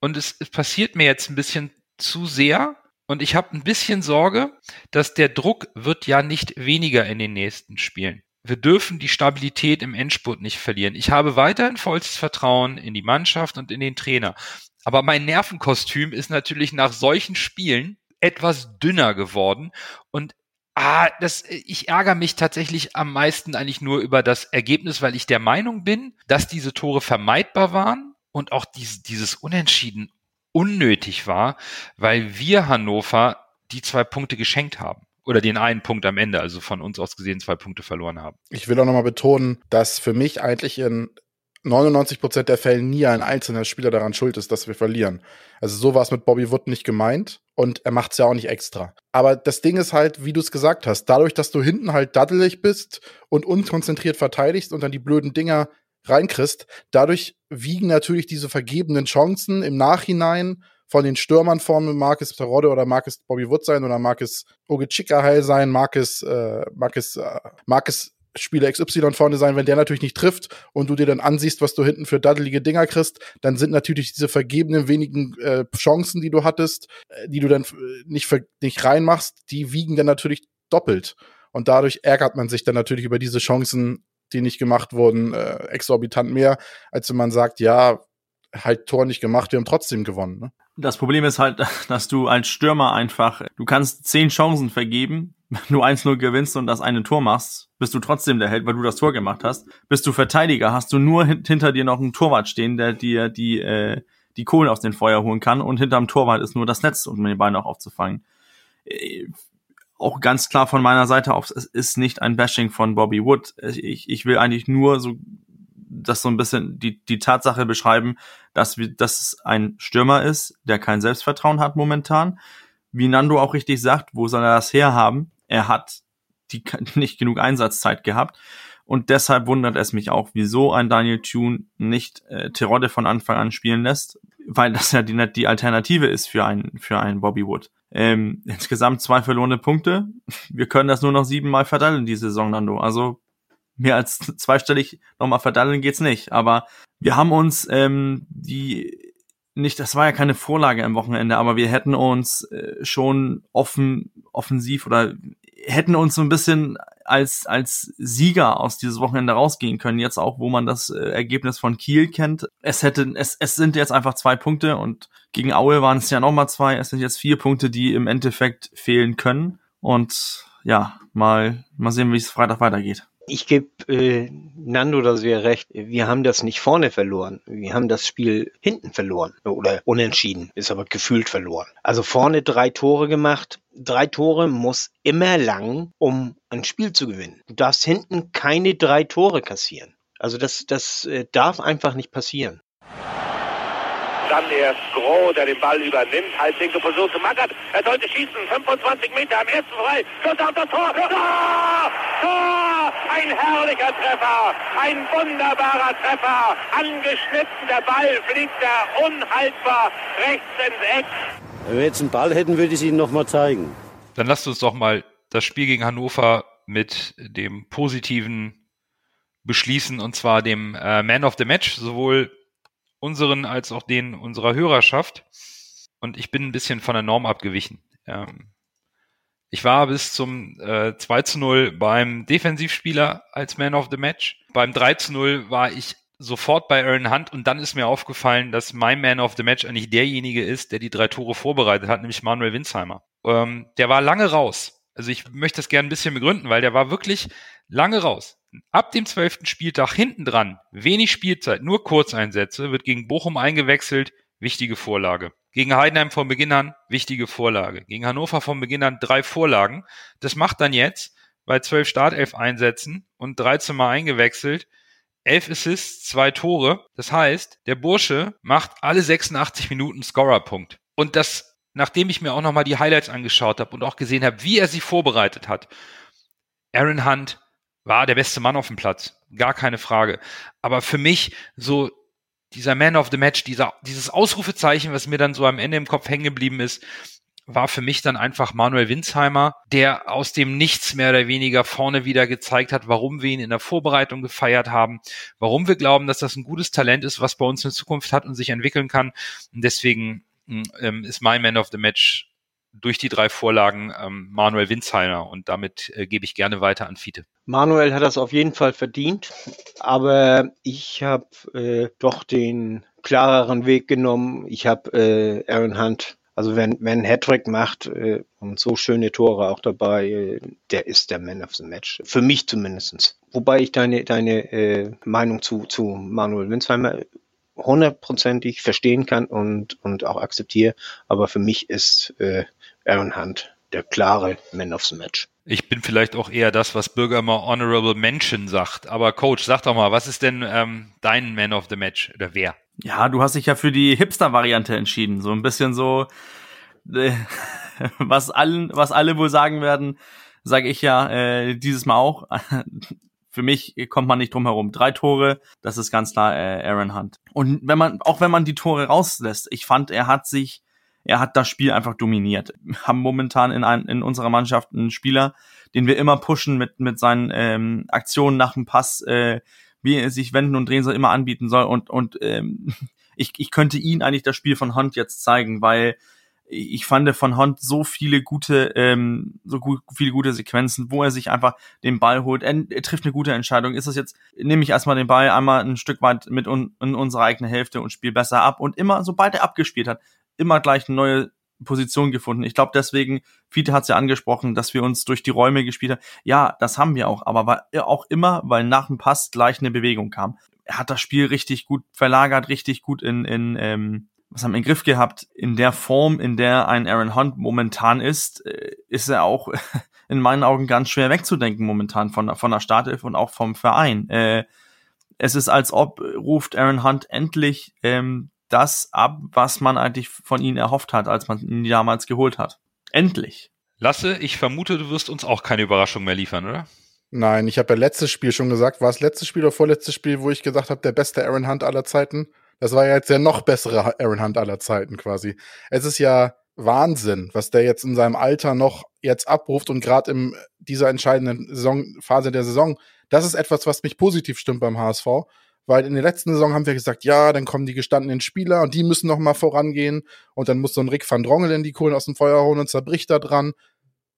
Und es, es passiert mir jetzt ein bisschen zu sehr. Und ich habe ein bisschen Sorge, dass der Druck wird ja nicht weniger in den nächsten Spielen. Wir dürfen die Stabilität im Endspurt nicht verlieren. Ich habe weiterhin vollstes Vertrauen in die Mannschaft und in den Trainer. Aber mein Nervenkostüm ist natürlich nach solchen Spielen etwas dünner geworden und Ah, das, ich ärgere mich tatsächlich am meisten eigentlich nur über das Ergebnis, weil ich der Meinung bin, dass diese Tore vermeidbar waren und auch dies, dieses Unentschieden unnötig war, weil wir Hannover die zwei Punkte geschenkt haben. Oder den einen Punkt am Ende, also von uns aus gesehen zwei Punkte verloren haben. Ich will auch nochmal betonen, dass für mich eigentlich in 99 Prozent der Fälle nie ein einzelner Spieler daran schuld ist, dass wir verlieren. Also so war es mit Bobby Wood nicht gemeint und er macht es ja auch nicht extra. Aber das Ding ist halt, wie du es gesagt hast, dadurch, dass du hinten halt daddelig bist und unkonzentriert verteidigst und dann die blöden Dinger reinkriegst. Dadurch wiegen natürlich diese vergebenen Chancen im Nachhinein von den Stürmern vorne, mag es Terodde oder mag es Bobby Wood sein oder mag es Oge Chikahai sein, mag es, äh, mag es, äh, mag es Spieler XY vorne sein, wenn der natürlich nicht trifft und du dir dann ansiehst, was du hinten für daddelige Dinger kriegst, dann sind natürlich diese vergebenen wenigen äh, Chancen, die du hattest, äh, die du dann äh, nicht, nicht reinmachst, die wiegen dann natürlich doppelt. Und dadurch ärgert man sich dann natürlich über diese Chancen, die nicht gemacht wurden, äh, exorbitant mehr, als wenn man sagt, ja, halt Tor nicht gemacht, wir haben trotzdem gewonnen. Ne? Das Problem ist halt, dass du als Stürmer einfach, du kannst zehn Chancen vergeben, wenn du 1-0 gewinnst und das eine Tor machst, bist du trotzdem der Held, weil du das Tor gemacht hast. Bist du Verteidiger, hast du nur hinter dir noch einen Torwart stehen, der dir die, äh, die Kohlen aus dem Feuer holen kann und hinterm Torwart ist nur das Netz, um den Bein auch aufzufangen. Auch ganz klar von meiner Seite aus, es ist nicht ein Bashing von Bobby Wood. Ich, ich will eigentlich nur so das so ein bisschen die, die Tatsache beschreiben, dass, wir, dass es ein Stürmer ist, der kein Selbstvertrauen hat momentan. Wie Nando auch richtig sagt, wo soll er das herhaben? Er hat die, nicht genug Einsatzzeit gehabt. Und deshalb wundert es mich auch, wieso ein Daniel Thune nicht äh, Terodde von Anfang an spielen lässt, weil das ja die, die Alternative ist für einen, für einen Bobby Wood. Ähm, insgesamt zwei verlorene Punkte. Wir können das nur noch siebenmal verteilen, die Saison, Nando. Also mehr als zweistellig nochmal verdaddeln geht's nicht. Aber wir haben uns ähm, die nicht, das war ja keine Vorlage am Wochenende, aber wir hätten uns äh, schon offen, offensiv oder hätten uns so ein bisschen als, als Sieger aus dieses Wochenende rausgehen können. Jetzt auch, wo man das äh, Ergebnis von Kiel kennt. Es hätte, es, es sind jetzt einfach zwei Punkte und gegen Aue waren es ja nochmal zwei. Es sind jetzt vier Punkte, die im Endeffekt fehlen können. Und ja, mal, mal sehen, wie es Freitag weitergeht. Ich gebe äh, Nando da sehr recht. Wir haben das nicht vorne verloren. Wir haben das Spiel hinten verloren oder unentschieden, ist aber gefühlt verloren. Also vorne drei Tore gemacht. Drei Tore muss immer lang, um ein Spiel zu gewinnen. Du darfst hinten keine drei Tore kassieren. Also das, das äh, darf einfach nicht passieren. Dann erst Groh, der den Ball übernimmt. Halblinke Position zu Mackert. Er sollte schießen. 25 Meter am ersten frei. Schuss auf das Tor. Tor! Tor! Ein herrlicher Treffer. Ein wunderbarer Treffer. Angeschnitten. Der Ball fliegt da unhaltbar rechts ins Eck. Wenn wir jetzt einen Ball hätten, würde ich es Ihnen noch mal zeigen. Dann lasst uns doch mal das Spiel gegen Hannover mit dem positiven beschließen und zwar dem äh, Man of the Match, sowohl unseren als auch den unserer Hörerschaft. Und ich bin ein bisschen von der Norm abgewichen. Ähm, ich war bis zum äh, 2 zu 0 beim Defensivspieler als Man of the Match. Beim 3 zu 0 war ich sofort bei Aaron Hunt und dann ist mir aufgefallen, dass mein Man of the Match eigentlich derjenige ist, der die drei Tore vorbereitet hat, nämlich Manuel Winsheimer. Ähm, der war lange raus. Also ich möchte das gerne ein bisschen begründen, weil der war wirklich lange raus. Ab dem zwölften Spieltag hinten dran, wenig Spielzeit, nur Kurzeinsätze, wird gegen Bochum eingewechselt, wichtige Vorlage. Gegen Heidenheim von Beginn an, wichtige Vorlage. Gegen Hannover von Beginn an drei Vorlagen. Das macht dann jetzt bei zwölf Startelf-Einsätzen und 13 Mal eingewechselt, elf Assists, zwei Tore. Das heißt, der Bursche macht alle 86 Minuten Scorerpunkt. Und das, nachdem ich mir auch nochmal die Highlights angeschaut habe und auch gesehen habe, wie er sie vorbereitet hat. Aaron Hunt, war der beste Mann auf dem Platz. Gar keine Frage. Aber für mich so dieser Man of the Match, dieser, dieses Ausrufezeichen, was mir dann so am Ende im Kopf hängen geblieben ist, war für mich dann einfach Manuel Winsheimer, der aus dem Nichts mehr oder weniger vorne wieder gezeigt hat, warum wir ihn in der Vorbereitung gefeiert haben, warum wir glauben, dass das ein gutes Talent ist, was bei uns in Zukunft hat und sich entwickeln kann. Und deswegen ähm, ist mein Man of the Match durch die drei Vorlagen ähm, Manuel Winsheimer und damit äh, gebe ich gerne weiter an Fiete. Manuel hat das auf jeden Fall verdient, aber ich habe äh, doch den klareren Weg genommen. Ich habe äh, Aaron Hunt, also wenn, wenn Hattrick macht äh, und so schöne Tore auch dabei, äh, der ist der Man of the Match. Für mich zumindestens. Wobei ich deine, deine äh, Meinung zu, zu Manuel Winsheimer hundertprozentig verstehen kann und, und auch akzeptiere. Aber für mich ist äh, Aaron Hunt der klare Man of the Match. Ich bin vielleicht auch eher das, was Bürger mal Honorable Mention sagt. Aber Coach, sag doch mal, was ist denn ähm, dein Man of the Match oder wer? Ja, du hast dich ja für die Hipster-Variante entschieden. So ein bisschen so, äh, was allen, was alle wohl sagen werden, sage ich ja äh, dieses Mal auch. für mich kommt man nicht drum herum. Drei Tore, das ist ganz klar äh, Aaron Hunt. Und wenn man, auch wenn man die Tore rauslässt, ich fand, er hat sich er hat das Spiel einfach dominiert. Wir haben momentan in, ein, in unserer Mannschaft einen Spieler, den wir immer pushen mit, mit seinen ähm, Aktionen nach dem Pass, äh, wie er sich wenden und drehen soll, immer anbieten soll. Und, und ähm, ich, ich könnte ihn eigentlich das Spiel von Hunt jetzt zeigen, weil ich fand von Hunt so viele gute, ähm, so gut, viele gute Sequenzen, wo er sich einfach den Ball holt. Er, er trifft eine gute Entscheidung. Ist es jetzt, nehme ich erstmal den Ball einmal ein Stück weit mit un, in unsere eigene Hälfte und spiele besser ab. Und immer, sobald er abgespielt hat, immer gleich eine neue Position gefunden. Ich glaube deswegen, Fiete hat es ja angesprochen, dass wir uns durch die Räume gespielt haben. Ja, das haben wir auch, aber war auch immer, weil nach dem Pass gleich eine Bewegung kam. Er hat das Spiel richtig gut verlagert, richtig gut in, in ähm, was haben wir im Griff gehabt. In der Form, in der ein Aaron Hunt momentan ist, äh, ist er auch in meinen Augen ganz schwer wegzudenken momentan von, von der Startelf und auch vom Verein. Äh, es ist, als ob ruft Aaron Hunt endlich ähm, das ab, was man eigentlich von ihnen erhofft hat, als man ihn damals geholt hat. Endlich. Lasse, ich vermute, du wirst uns auch keine Überraschung mehr liefern, oder? Nein, ich habe ja letztes Spiel schon gesagt, war es letztes Spiel oder vorletztes Spiel, wo ich gesagt habe, der beste Aaron Hunt aller Zeiten. Das war ja jetzt der noch bessere Aaron Hunt aller Zeiten quasi. Es ist ja Wahnsinn, was der jetzt in seinem Alter noch jetzt abruft und gerade in dieser entscheidenden Saison, Phase der Saison, das ist etwas, was mich positiv stimmt beim HSV, weil in der letzten Saison haben wir gesagt, ja, dann kommen die gestandenen Spieler und die müssen noch mal vorangehen und dann muss so ein Rick van Drongel in die Kohlen aus dem Feuer holen und zerbricht da dran.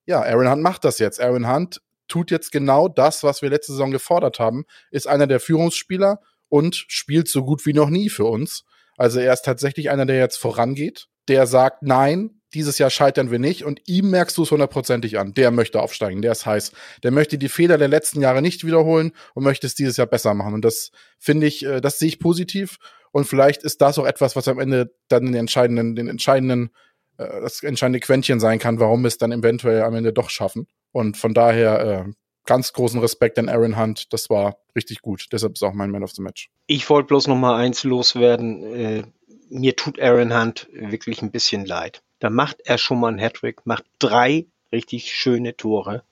Ja, Aaron Hunt macht das jetzt. Aaron Hunt tut jetzt genau das, was wir letzte Saison gefordert haben, ist einer der Führungsspieler und spielt so gut wie noch nie für uns. Also er ist tatsächlich einer, der jetzt vorangeht, der sagt, nein, dieses Jahr scheitern wir nicht und ihm merkst du es hundertprozentig an. Der möchte aufsteigen, der ist heiß. Der möchte die Fehler der letzten Jahre nicht wiederholen und möchte es dieses Jahr besser machen. Und das finde ich, äh, das sehe ich positiv. Und vielleicht ist das auch etwas, was am Ende dann den entscheidenden, den entscheidenden, äh, das entscheidende Quäntchen sein kann, warum wir es dann eventuell am Ende doch schaffen. Und von daher äh, ganz großen Respekt an Aaron Hunt. Das war richtig gut. Deshalb ist auch mein Man of the Match. Ich wollte bloß noch mal eins loswerden. Mir tut Aaron Hunt wirklich ein bisschen leid. Da macht er schon mal einen Hattrick, macht drei richtig schöne Tore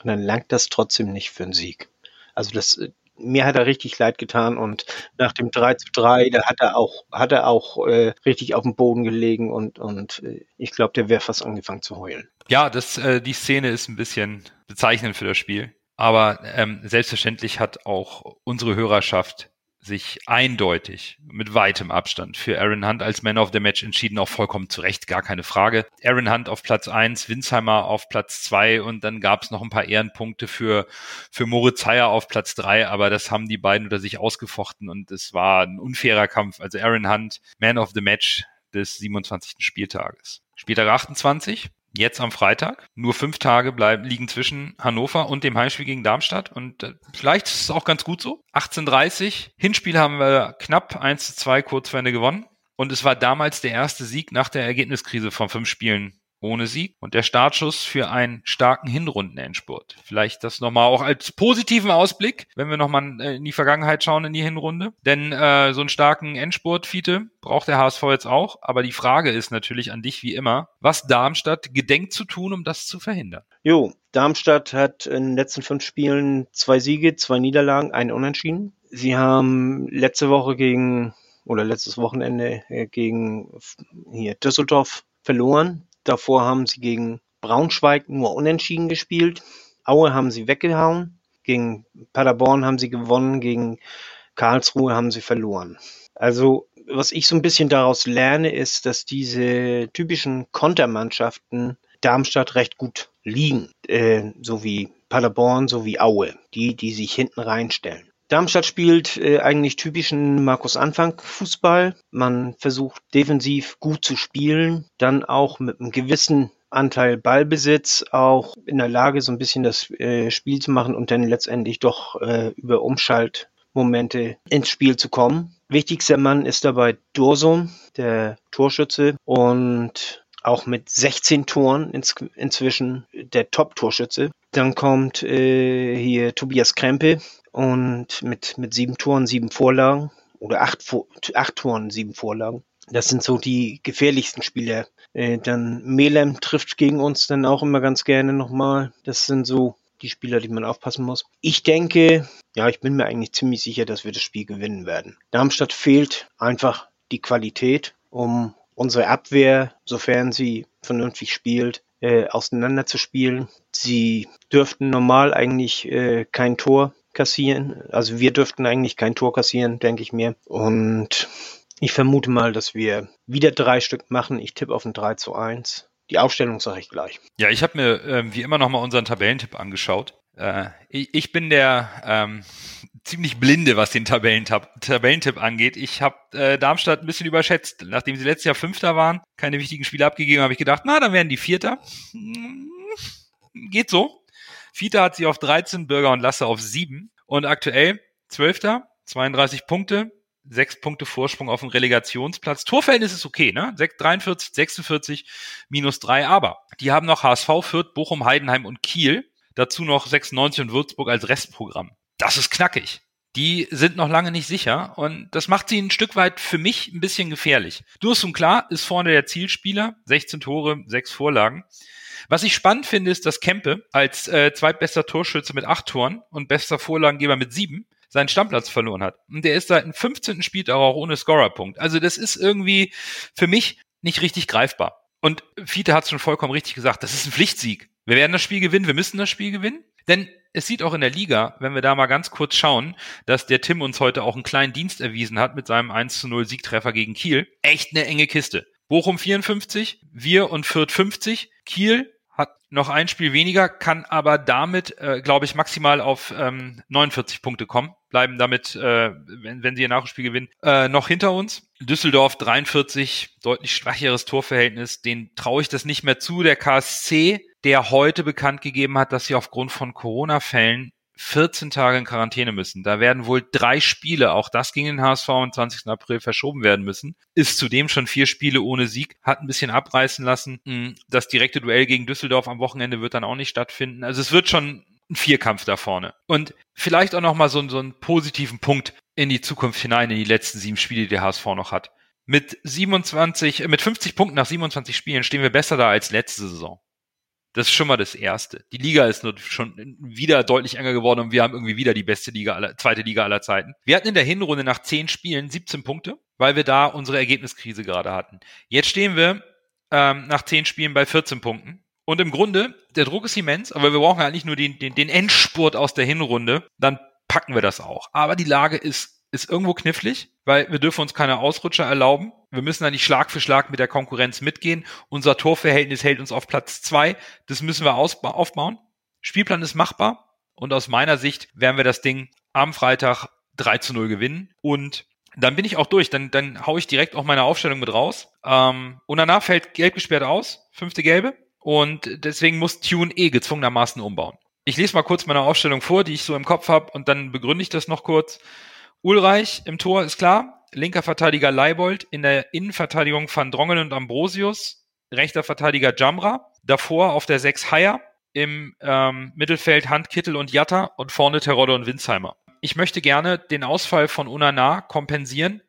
und dann langt das trotzdem nicht für einen Sieg. Also das, äh, mir hat er richtig leid getan und nach dem 3 zu 3, da hat er auch, hat er auch äh, richtig auf dem Boden gelegen und, und äh, ich glaube, der wäre fast angefangen zu heulen. Ja, das, äh, die Szene ist ein bisschen bezeichnend für das Spiel. Aber ähm, selbstverständlich hat auch unsere Hörerschaft sich eindeutig mit weitem Abstand für Aaron Hunt als Man of the Match entschieden, auch vollkommen zu Recht, gar keine Frage. Aaron Hunt auf Platz eins, Winsheimer auf Platz zwei und dann gab es noch ein paar Ehrenpunkte für, für Moritz Heyer auf Platz drei, aber das haben die beiden unter sich ausgefochten und es war ein unfairer Kampf. Also Aaron Hunt, Man of the Match des 27. Spieltages. Spieltag 28, jetzt am Freitag. Nur fünf Tage bleiben, liegen zwischen Hannover und dem Heimspiel gegen Darmstadt. Und äh, vielleicht ist es auch ganz gut so. 18.30 Hinspiel haben wir knapp 1 zu 2 kurz vor Ende gewonnen. Und es war damals der erste Sieg nach der Ergebniskrise von fünf Spielen ohne Sieg und der Startschuss für einen starken Hinrundenendspurt. Vielleicht das nochmal auch als positiven Ausblick, wenn wir nochmal äh, in die Vergangenheit schauen, in die Hinrunde. Denn äh, so einen starken Endspurt, Fiete, braucht der HSV jetzt auch. Aber die Frage ist natürlich an dich wie immer, was Darmstadt gedenkt zu tun, um das zu verhindern. Jo, Darmstadt hat in den letzten fünf Spielen zwei Siege, zwei Niederlagen, einen Unentschieden. Sie haben letzte Woche gegen oder letztes Wochenende äh, gegen hier Düsseldorf verloren. Davor haben sie gegen Braunschweig nur unentschieden gespielt. Aue haben sie weggehauen. Gegen Paderborn haben sie gewonnen. Gegen Karlsruhe haben sie verloren. Also, was ich so ein bisschen daraus lerne, ist, dass diese typischen Kontermannschaften Darmstadt recht gut liegen. Äh, so wie Paderborn, so wie Aue. Die, die sich hinten reinstellen. Darmstadt spielt äh, eigentlich typischen Markus Anfang Fußball. Man versucht defensiv gut zu spielen, dann auch mit einem gewissen Anteil Ballbesitz auch in der Lage, so ein bisschen das äh, Spiel zu machen und dann letztendlich doch äh, über Umschaltmomente ins Spiel zu kommen. Wichtigster Mann ist dabei Dursun, der Torschütze und auch mit 16 Toren ins, inzwischen der Top-Torschütze. Dann kommt äh, hier Tobias Krempe, und mit, mit sieben Toren, sieben Vorlagen oder acht, acht Toren, sieben Vorlagen. Das sind so die gefährlichsten Spieler. Äh, dann Melem trifft gegen uns dann auch immer ganz gerne nochmal. Das sind so die Spieler, die man aufpassen muss. Ich denke, ja, ich bin mir eigentlich ziemlich sicher, dass wir das Spiel gewinnen werden. Darmstadt fehlt einfach die Qualität, um unsere Abwehr, sofern sie vernünftig spielt, äh, auseinanderzuspielen. Sie dürften normal eigentlich äh, kein Tor kassieren. Also wir dürften eigentlich kein Tor kassieren, denke ich mir. Und ich vermute mal, dass wir wieder drei Stück machen. Ich tippe auf ein 3 zu 1. Die Aufstellung sage ich gleich. Ja, ich habe mir äh, wie immer nochmal unseren Tabellentipp angeschaut. Äh, ich, ich, bin der ähm, ziemlich blinde, was den Tabellentipp, Tabellentipp angeht. Ich habe äh, Darmstadt ein bisschen überschätzt. Nachdem sie letztes Jahr Fünfter waren, keine wichtigen Spiele abgegeben, habe ich gedacht, na, dann werden die Vierter. Hm, geht so. Vierter hat sie auf 13, Bürger und Lasse auf 7. Und aktuell Zwölfter, 32 Punkte, sechs Punkte Vorsprung auf dem Relegationsplatz. Torverhältnis ist okay, ne? 43, 46, minus drei. Aber die haben noch HSV, Fürth, Bochum, Heidenheim und Kiel. Dazu noch 96 und Würzburg als Restprogramm. Das ist knackig. Die sind noch lange nicht sicher und das macht sie ein Stück weit für mich ein bisschen gefährlich. Durst und klar ist vorne der Zielspieler, 16 Tore, 6 Vorlagen. Was ich spannend finde, ist, dass Kempe als äh, zweitbester Torschütze mit acht Toren und bester Vorlagengeber mit sieben seinen Stammplatz verloren hat. Und der ist seit dem 15. Spieltag auch ohne Scorerpunkt. Also das ist irgendwie für mich nicht richtig greifbar. Und Fiete hat es schon vollkommen richtig gesagt, das ist ein Pflichtsieg. Wir werden das Spiel gewinnen, wir müssen das Spiel gewinnen. Denn es sieht auch in der Liga, wenn wir da mal ganz kurz schauen, dass der Tim uns heute auch einen kleinen Dienst erwiesen hat mit seinem 1 zu 0 Siegtreffer gegen Kiel. Echt eine enge Kiste. Bochum 54, wir und Fürth 50, Kiel hat noch ein Spiel weniger, kann aber damit, äh, glaube ich, maximal auf ähm, 49 Punkte kommen, bleiben damit, äh, wenn, wenn sie ihr Nachspiel gewinnen, äh, noch hinter uns. Düsseldorf 43, deutlich schwächeres Torverhältnis, den traue ich das nicht mehr zu. Der KSC, der heute bekannt gegeben hat, dass sie aufgrund von Corona-Fällen 14 Tage in Quarantäne müssen. Da werden wohl drei Spiele, auch das ging in den HSV am 20. April verschoben werden müssen. Ist zudem schon vier Spiele ohne Sieg, hat ein bisschen abreißen lassen. Hm, das direkte Duell gegen Düsseldorf am Wochenende wird dann auch nicht stattfinden. Also es wird schon ein Vierkampf da vorne. Und vielleicht auch nochmal so, so einen positiven Punkt in die Zukunft hinein, in die letzten sieben Spiele, die der HSV noch hat. Mit 27, mit 50 Punkten nach 27 Spielen stehen wir besser da als letzte Saison. Das ist schon mal das Erste. Die Liga ist nur schon wieder deutlich enger geworden und wir haben irgendwie wieder die beste Liga aller, zweite Liga aller Zeiten. Wir hatten in der Hinrunde nach zehn Spielen 17 Punkte, weil wir da unsere Ergebniskrise gerade hatten. Jetzt stehen wir ähm, nach zehn Spielen bei 14 Punkten. Und im Grunde, der Druck ist immens, aber wir brauchen eigentlich nur den, den, den Endspurt aus der Hinrunde. Dann packen wir das auch. Aber die Lage ist, ist irgendwo knifflig, weil wir dürfen uns keine Ausrutscher erlauben. Wir müssen da nicht Schlag für Schlag mit der Konkurrenz mitgehen. Unser Torverhältnis hält uns auf Platz zwei. Das müssen wir aufbauen. Spielplan ist machbar. Und aus meiner Sicht werden wir das Ding am Freitag 3 zu 0 gewinnen. Und dann bin ich auch durch. Dann, dann hau ich direkt auch meine Aufstellung mit raus. Ähm, und danach fällt gelb gesperrt aus. Fünfte gelbe. Und deswegen muss Tune eh gezwungenermaßen umbauen. Ich lese mal kurz meine Aufstellung vor, die ich so im Kopf habe, und dann begründe ich das noch kurz. Ulreich im Tor ist klar linker Verteidiger Leibold, in der Innenverteidigung Van Drongelen und Ambrosius, rechter Verteidiger Jamra, davor auf der 6 Haier, im ähm, Mittelfeld Handkittel und Jatta und vorne Terodde und Winsheimer. Ich möchte gerne den Ausfall von Unana kompensieren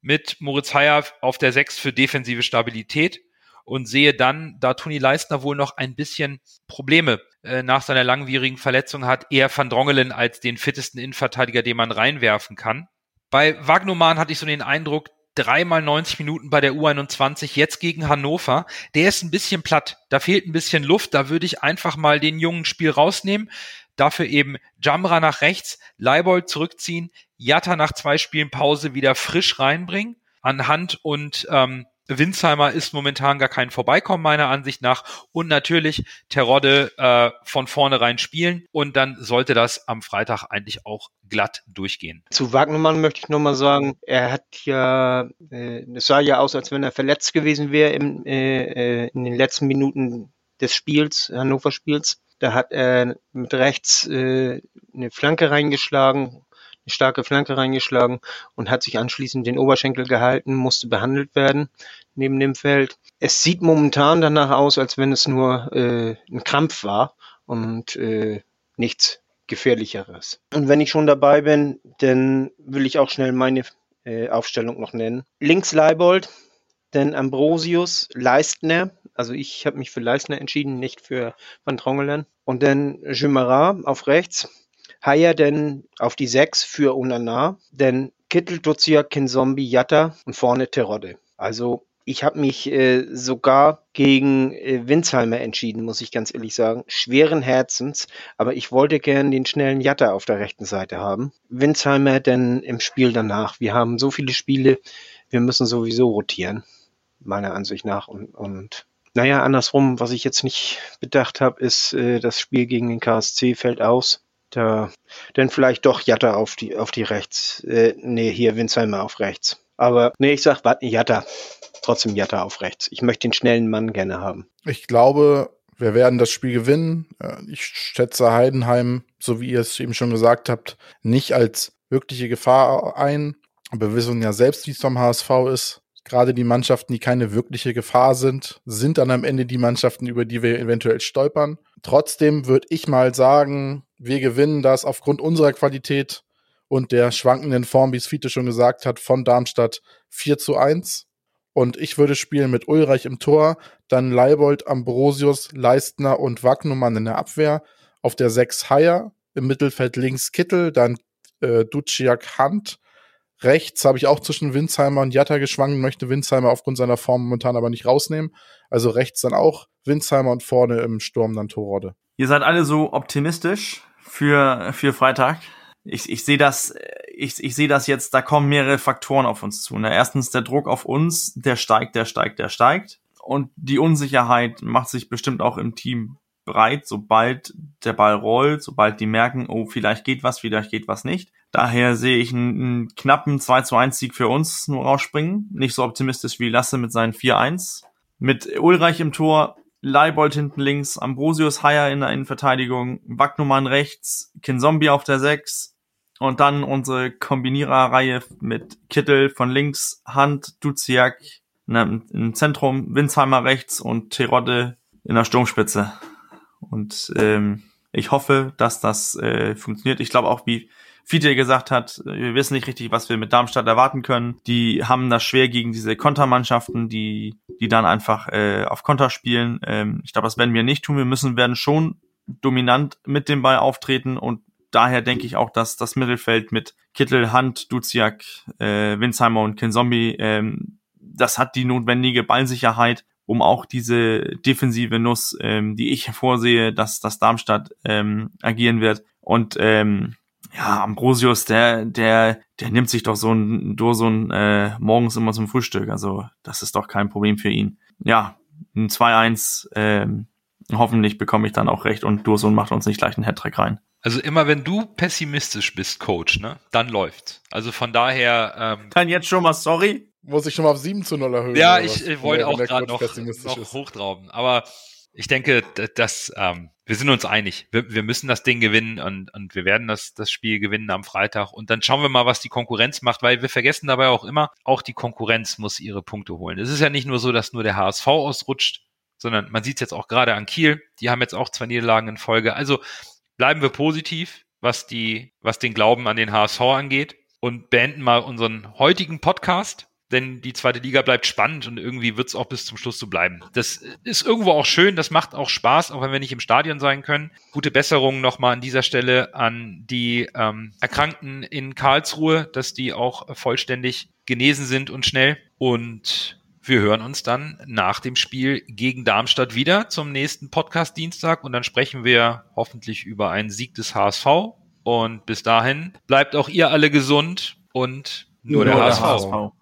mit Moritz Haier auf der 6 für defensive Stabilität und sehe dann, da Toni Leistner wohl noch ein bisschen Probleme äh, nach seiner langwierigen Verletzung hat, eher Van Drongelen als den fittesten Innenverteidiger, den man reinwerfen kann. Bei Wagnumann hatte ich so den Eindruck, dreimal 90 Minuten bei der U21, jetzt gegen Hannover. Der ist ein bisschen platt. Da fehlt ein bisschen Luft. Da würde ich einfach mal den jungen Spiel rausnehmen. Dafür eben Jamra nach rechts, Leibold zurückziehen, Jatta nach zwei Spielen Pause wieder frisch reinbringen. An Hand und ähm, Winsheimer ist momentan gar kein Vorbeikommen meiner Ansicht nach und natürlich Terodde äh, von vornherein spielen und dann sollte das am Freitag eigentlich auch glatt durchgehen. Zu Wagnermann möchte ich nochmal sagen, er hat ja, äh, es sah ja aus, als wenn er verletzt gewesen wäre im, äh, äh, in den letzten Minuten des Spiels, Hannover Spiels. Da hat er mit rechts äh, eine Flanke reingeschlagen, starke Flanke reingeschlagen und hat sich anschließend den Oberschenkel gehalten, musste behandelt werden neben dem Feld. Es sieht momentan danach aus, als wenn es nur äh, ein Krampf war und äh, nichts gefährlicheres. Und wenn ich schon dabei bin, dann will ich auch schnell meine äh, Aufstellung noch nennen. Links Leibold, dann Ambrosius, Leistner, also ich habe mich für Leistner entschieden, nicht für Van Trongelen. Und dann Jumerat auf rechts, Haya denn auf die 6 für Unana, denn Kittel, Duzia, Kinzombie, Jatta und vorne Terodde. Also Ich habe mich äh, sogar gegen äh, Winsheimer entschieden, muss ich ganz ehrlich sagen. Schweren Herzens, aber ich wollte gern den schnellen Jatta auf der rechten Seite haben. Winsheimer denn im Spiel danach. Wir haben so viele Spiele, wir müssen sowieso rotieren, meiner Ansicht nach. Und, und naja, andersrum, was ich jetzt nicht bedacht habe, ist, äh, das Spiel gegen den KSC fällt aus. Da, denn vielleicht doch Jatta auf die, auf die rechts. Äh, nee, hier Winsheimer auf rechts. Aber nee, ich sag, Jatta. Trotzdem Jatta auf rechts. Ich möchte den schnellen Mann gerne haben. Ich glaube, wir werden das Spiel gewinnen. Äh, ich schätze Heidenheim, so wie ihr es eben schon gesagt habt, nicht als wirkliche Gefahr ein. Aber wir wissen ja selbst, wie es vom HSV ist gerade die Mannschaften, die keine wirkliche Gefahr sind, sind dann am Ende die Mannschaften, über die wir eventuell stolpern. Trotzdem würde ich mal sagen, wir gewinnen das aufgrund unserer Qualität und der schwankenden Form, wie es Fiete schon gesagt hat, von Darmstadt 4 zu 1. Und ich würde spielen mit Ulreich im Tor, dann Leibold, Ambrosius, Leistner und Wagnumann in der Abwehr. Auf der 6 Haier, im Mittelfeld links Kittel, dann äh, Duciak Hand, Rechts habe ich auch zwischen Winsheimer und Jatta geschwankt, möchte Winsheimer aufgrund seiner Form momentan aber nicht rausnehmen. Also rechts dann auch Winsheimer und vorne im Sturm dann Torode. Ihr seid alle so optimistisch für, für Freitag. Ich, ich sehe das, ich, ich sehe das jetzt, da kommen mehrere Faktoren auf uns zu. Ne? Erstens der Druck auf uns, der steigt, der steigt, der steigt. Und die Unsicherheit macht sich bestimmt auch im Team breit, sobald der Ball rollt, sobald die merken, oh, vielleicht geht was, vielleicht geht was nicht. Daher sehe ich einen, einen knappen 2 zu 1 Sieg für uns nur rausspringen. Nicht so optimistisch wie Lasse mit seinen 4-1. Mit Ulreich im Tor, Leibold hinten links, Ambrosius Haier in der Innenverteidigung, Wagnumann rechts, Kinzombie auf der 6 und dann unsere Kombiniererreihe mit Kittel von links, Hand, Duziak im Zentrum, Winsheimer rechts und Terodde in der Sturmspitze. Und ähm, ich hoffe, dass das äh, funktioniert. Ich glaube auch, wie Fiete gesagt hat, wir wissen nicht richtig, was wir mit Darmstadt erwarten können. Die haben das schwer gegen diese Kontermannschaften, die, die dann einfach äh, auf Konter spielen. Ähm, ich glaube, das werden wir nicht tun. Wir müssen werden schon dominant mit dem Ball auftreten und daher denke ich auch, dass das Mittelfeld mit Kittel, Hand, Duziak, äh, Winsheimer und Kinzombie, ähm, das hat die notwendige Ballsicherheit, um auch diese defensive Nuss, ähm, die ich hervorsehe, dass das Darmstadt ähm, agieren wird. Und ähm, ja, Ambrosius, der, der, der nimmt sich doch so ein Dursun äh, morgens immer zum Frühstück. Also das ist doch kein Problem für ihn. Ja, ein 2-1, ähm, hoffentlich bekomme ich dann auch recht und Dursun macht uns nicht gleich einen Hattrick rein. Also immer wenn du pessimistisch bist, Coach, ne, dann läuft. Also von daher. Ähm, dann jetzt schon mal sorry. Muss ich schon mal auf 7 zu 0 erhöhen? Ja, ich, ich wollte auch gerade noch, noch hochtrauben. Aber ich denke, dass ähm, wir sind uns einig. Wir, wir müssen das Ding gewinnen und, und wir werden das, das Spiel gewinnen am Freitag. Und dann schauen wir mal, was die Konkurrenz macht, weil wir vergessen dabei auch immer, auch die Konkurrenz muss ihre Punkte holen. Es ist ja nicht nur so, dass nur der HSV ausrutscht, sondern man sieht es jetzt auch gerade an Kiel. Die haben jetzt auch zwei Niederlagen in Folge. Also bleiben wir positiv, was die, was den Glauben an den HSV angeht und beenden mal unseren heutigen Podcast denn die zweite Liga bleibt spannend und irgendwie wird es auch bis zum Schluss so bleiben. Das ist irgendwo auch schön, das macht auch Spaß, auch wenn wir nicht im Stadion sein können. Gute Besserung nochmal an dieser Stelle an die ähm, Erkrankten in Karlsruhe, dass die auch vollständig genesen sind und schnell. Und wir hören uns dann nach dem Spiel gegen Darmstadt wieder zum nächsten Podcast Dienstag und dann sprechen wir hoffentlich über einen Sieg des HSV. Und bis dahin bleibt auch ihr alle gesund und nur, nur der, HSV. Der HSV.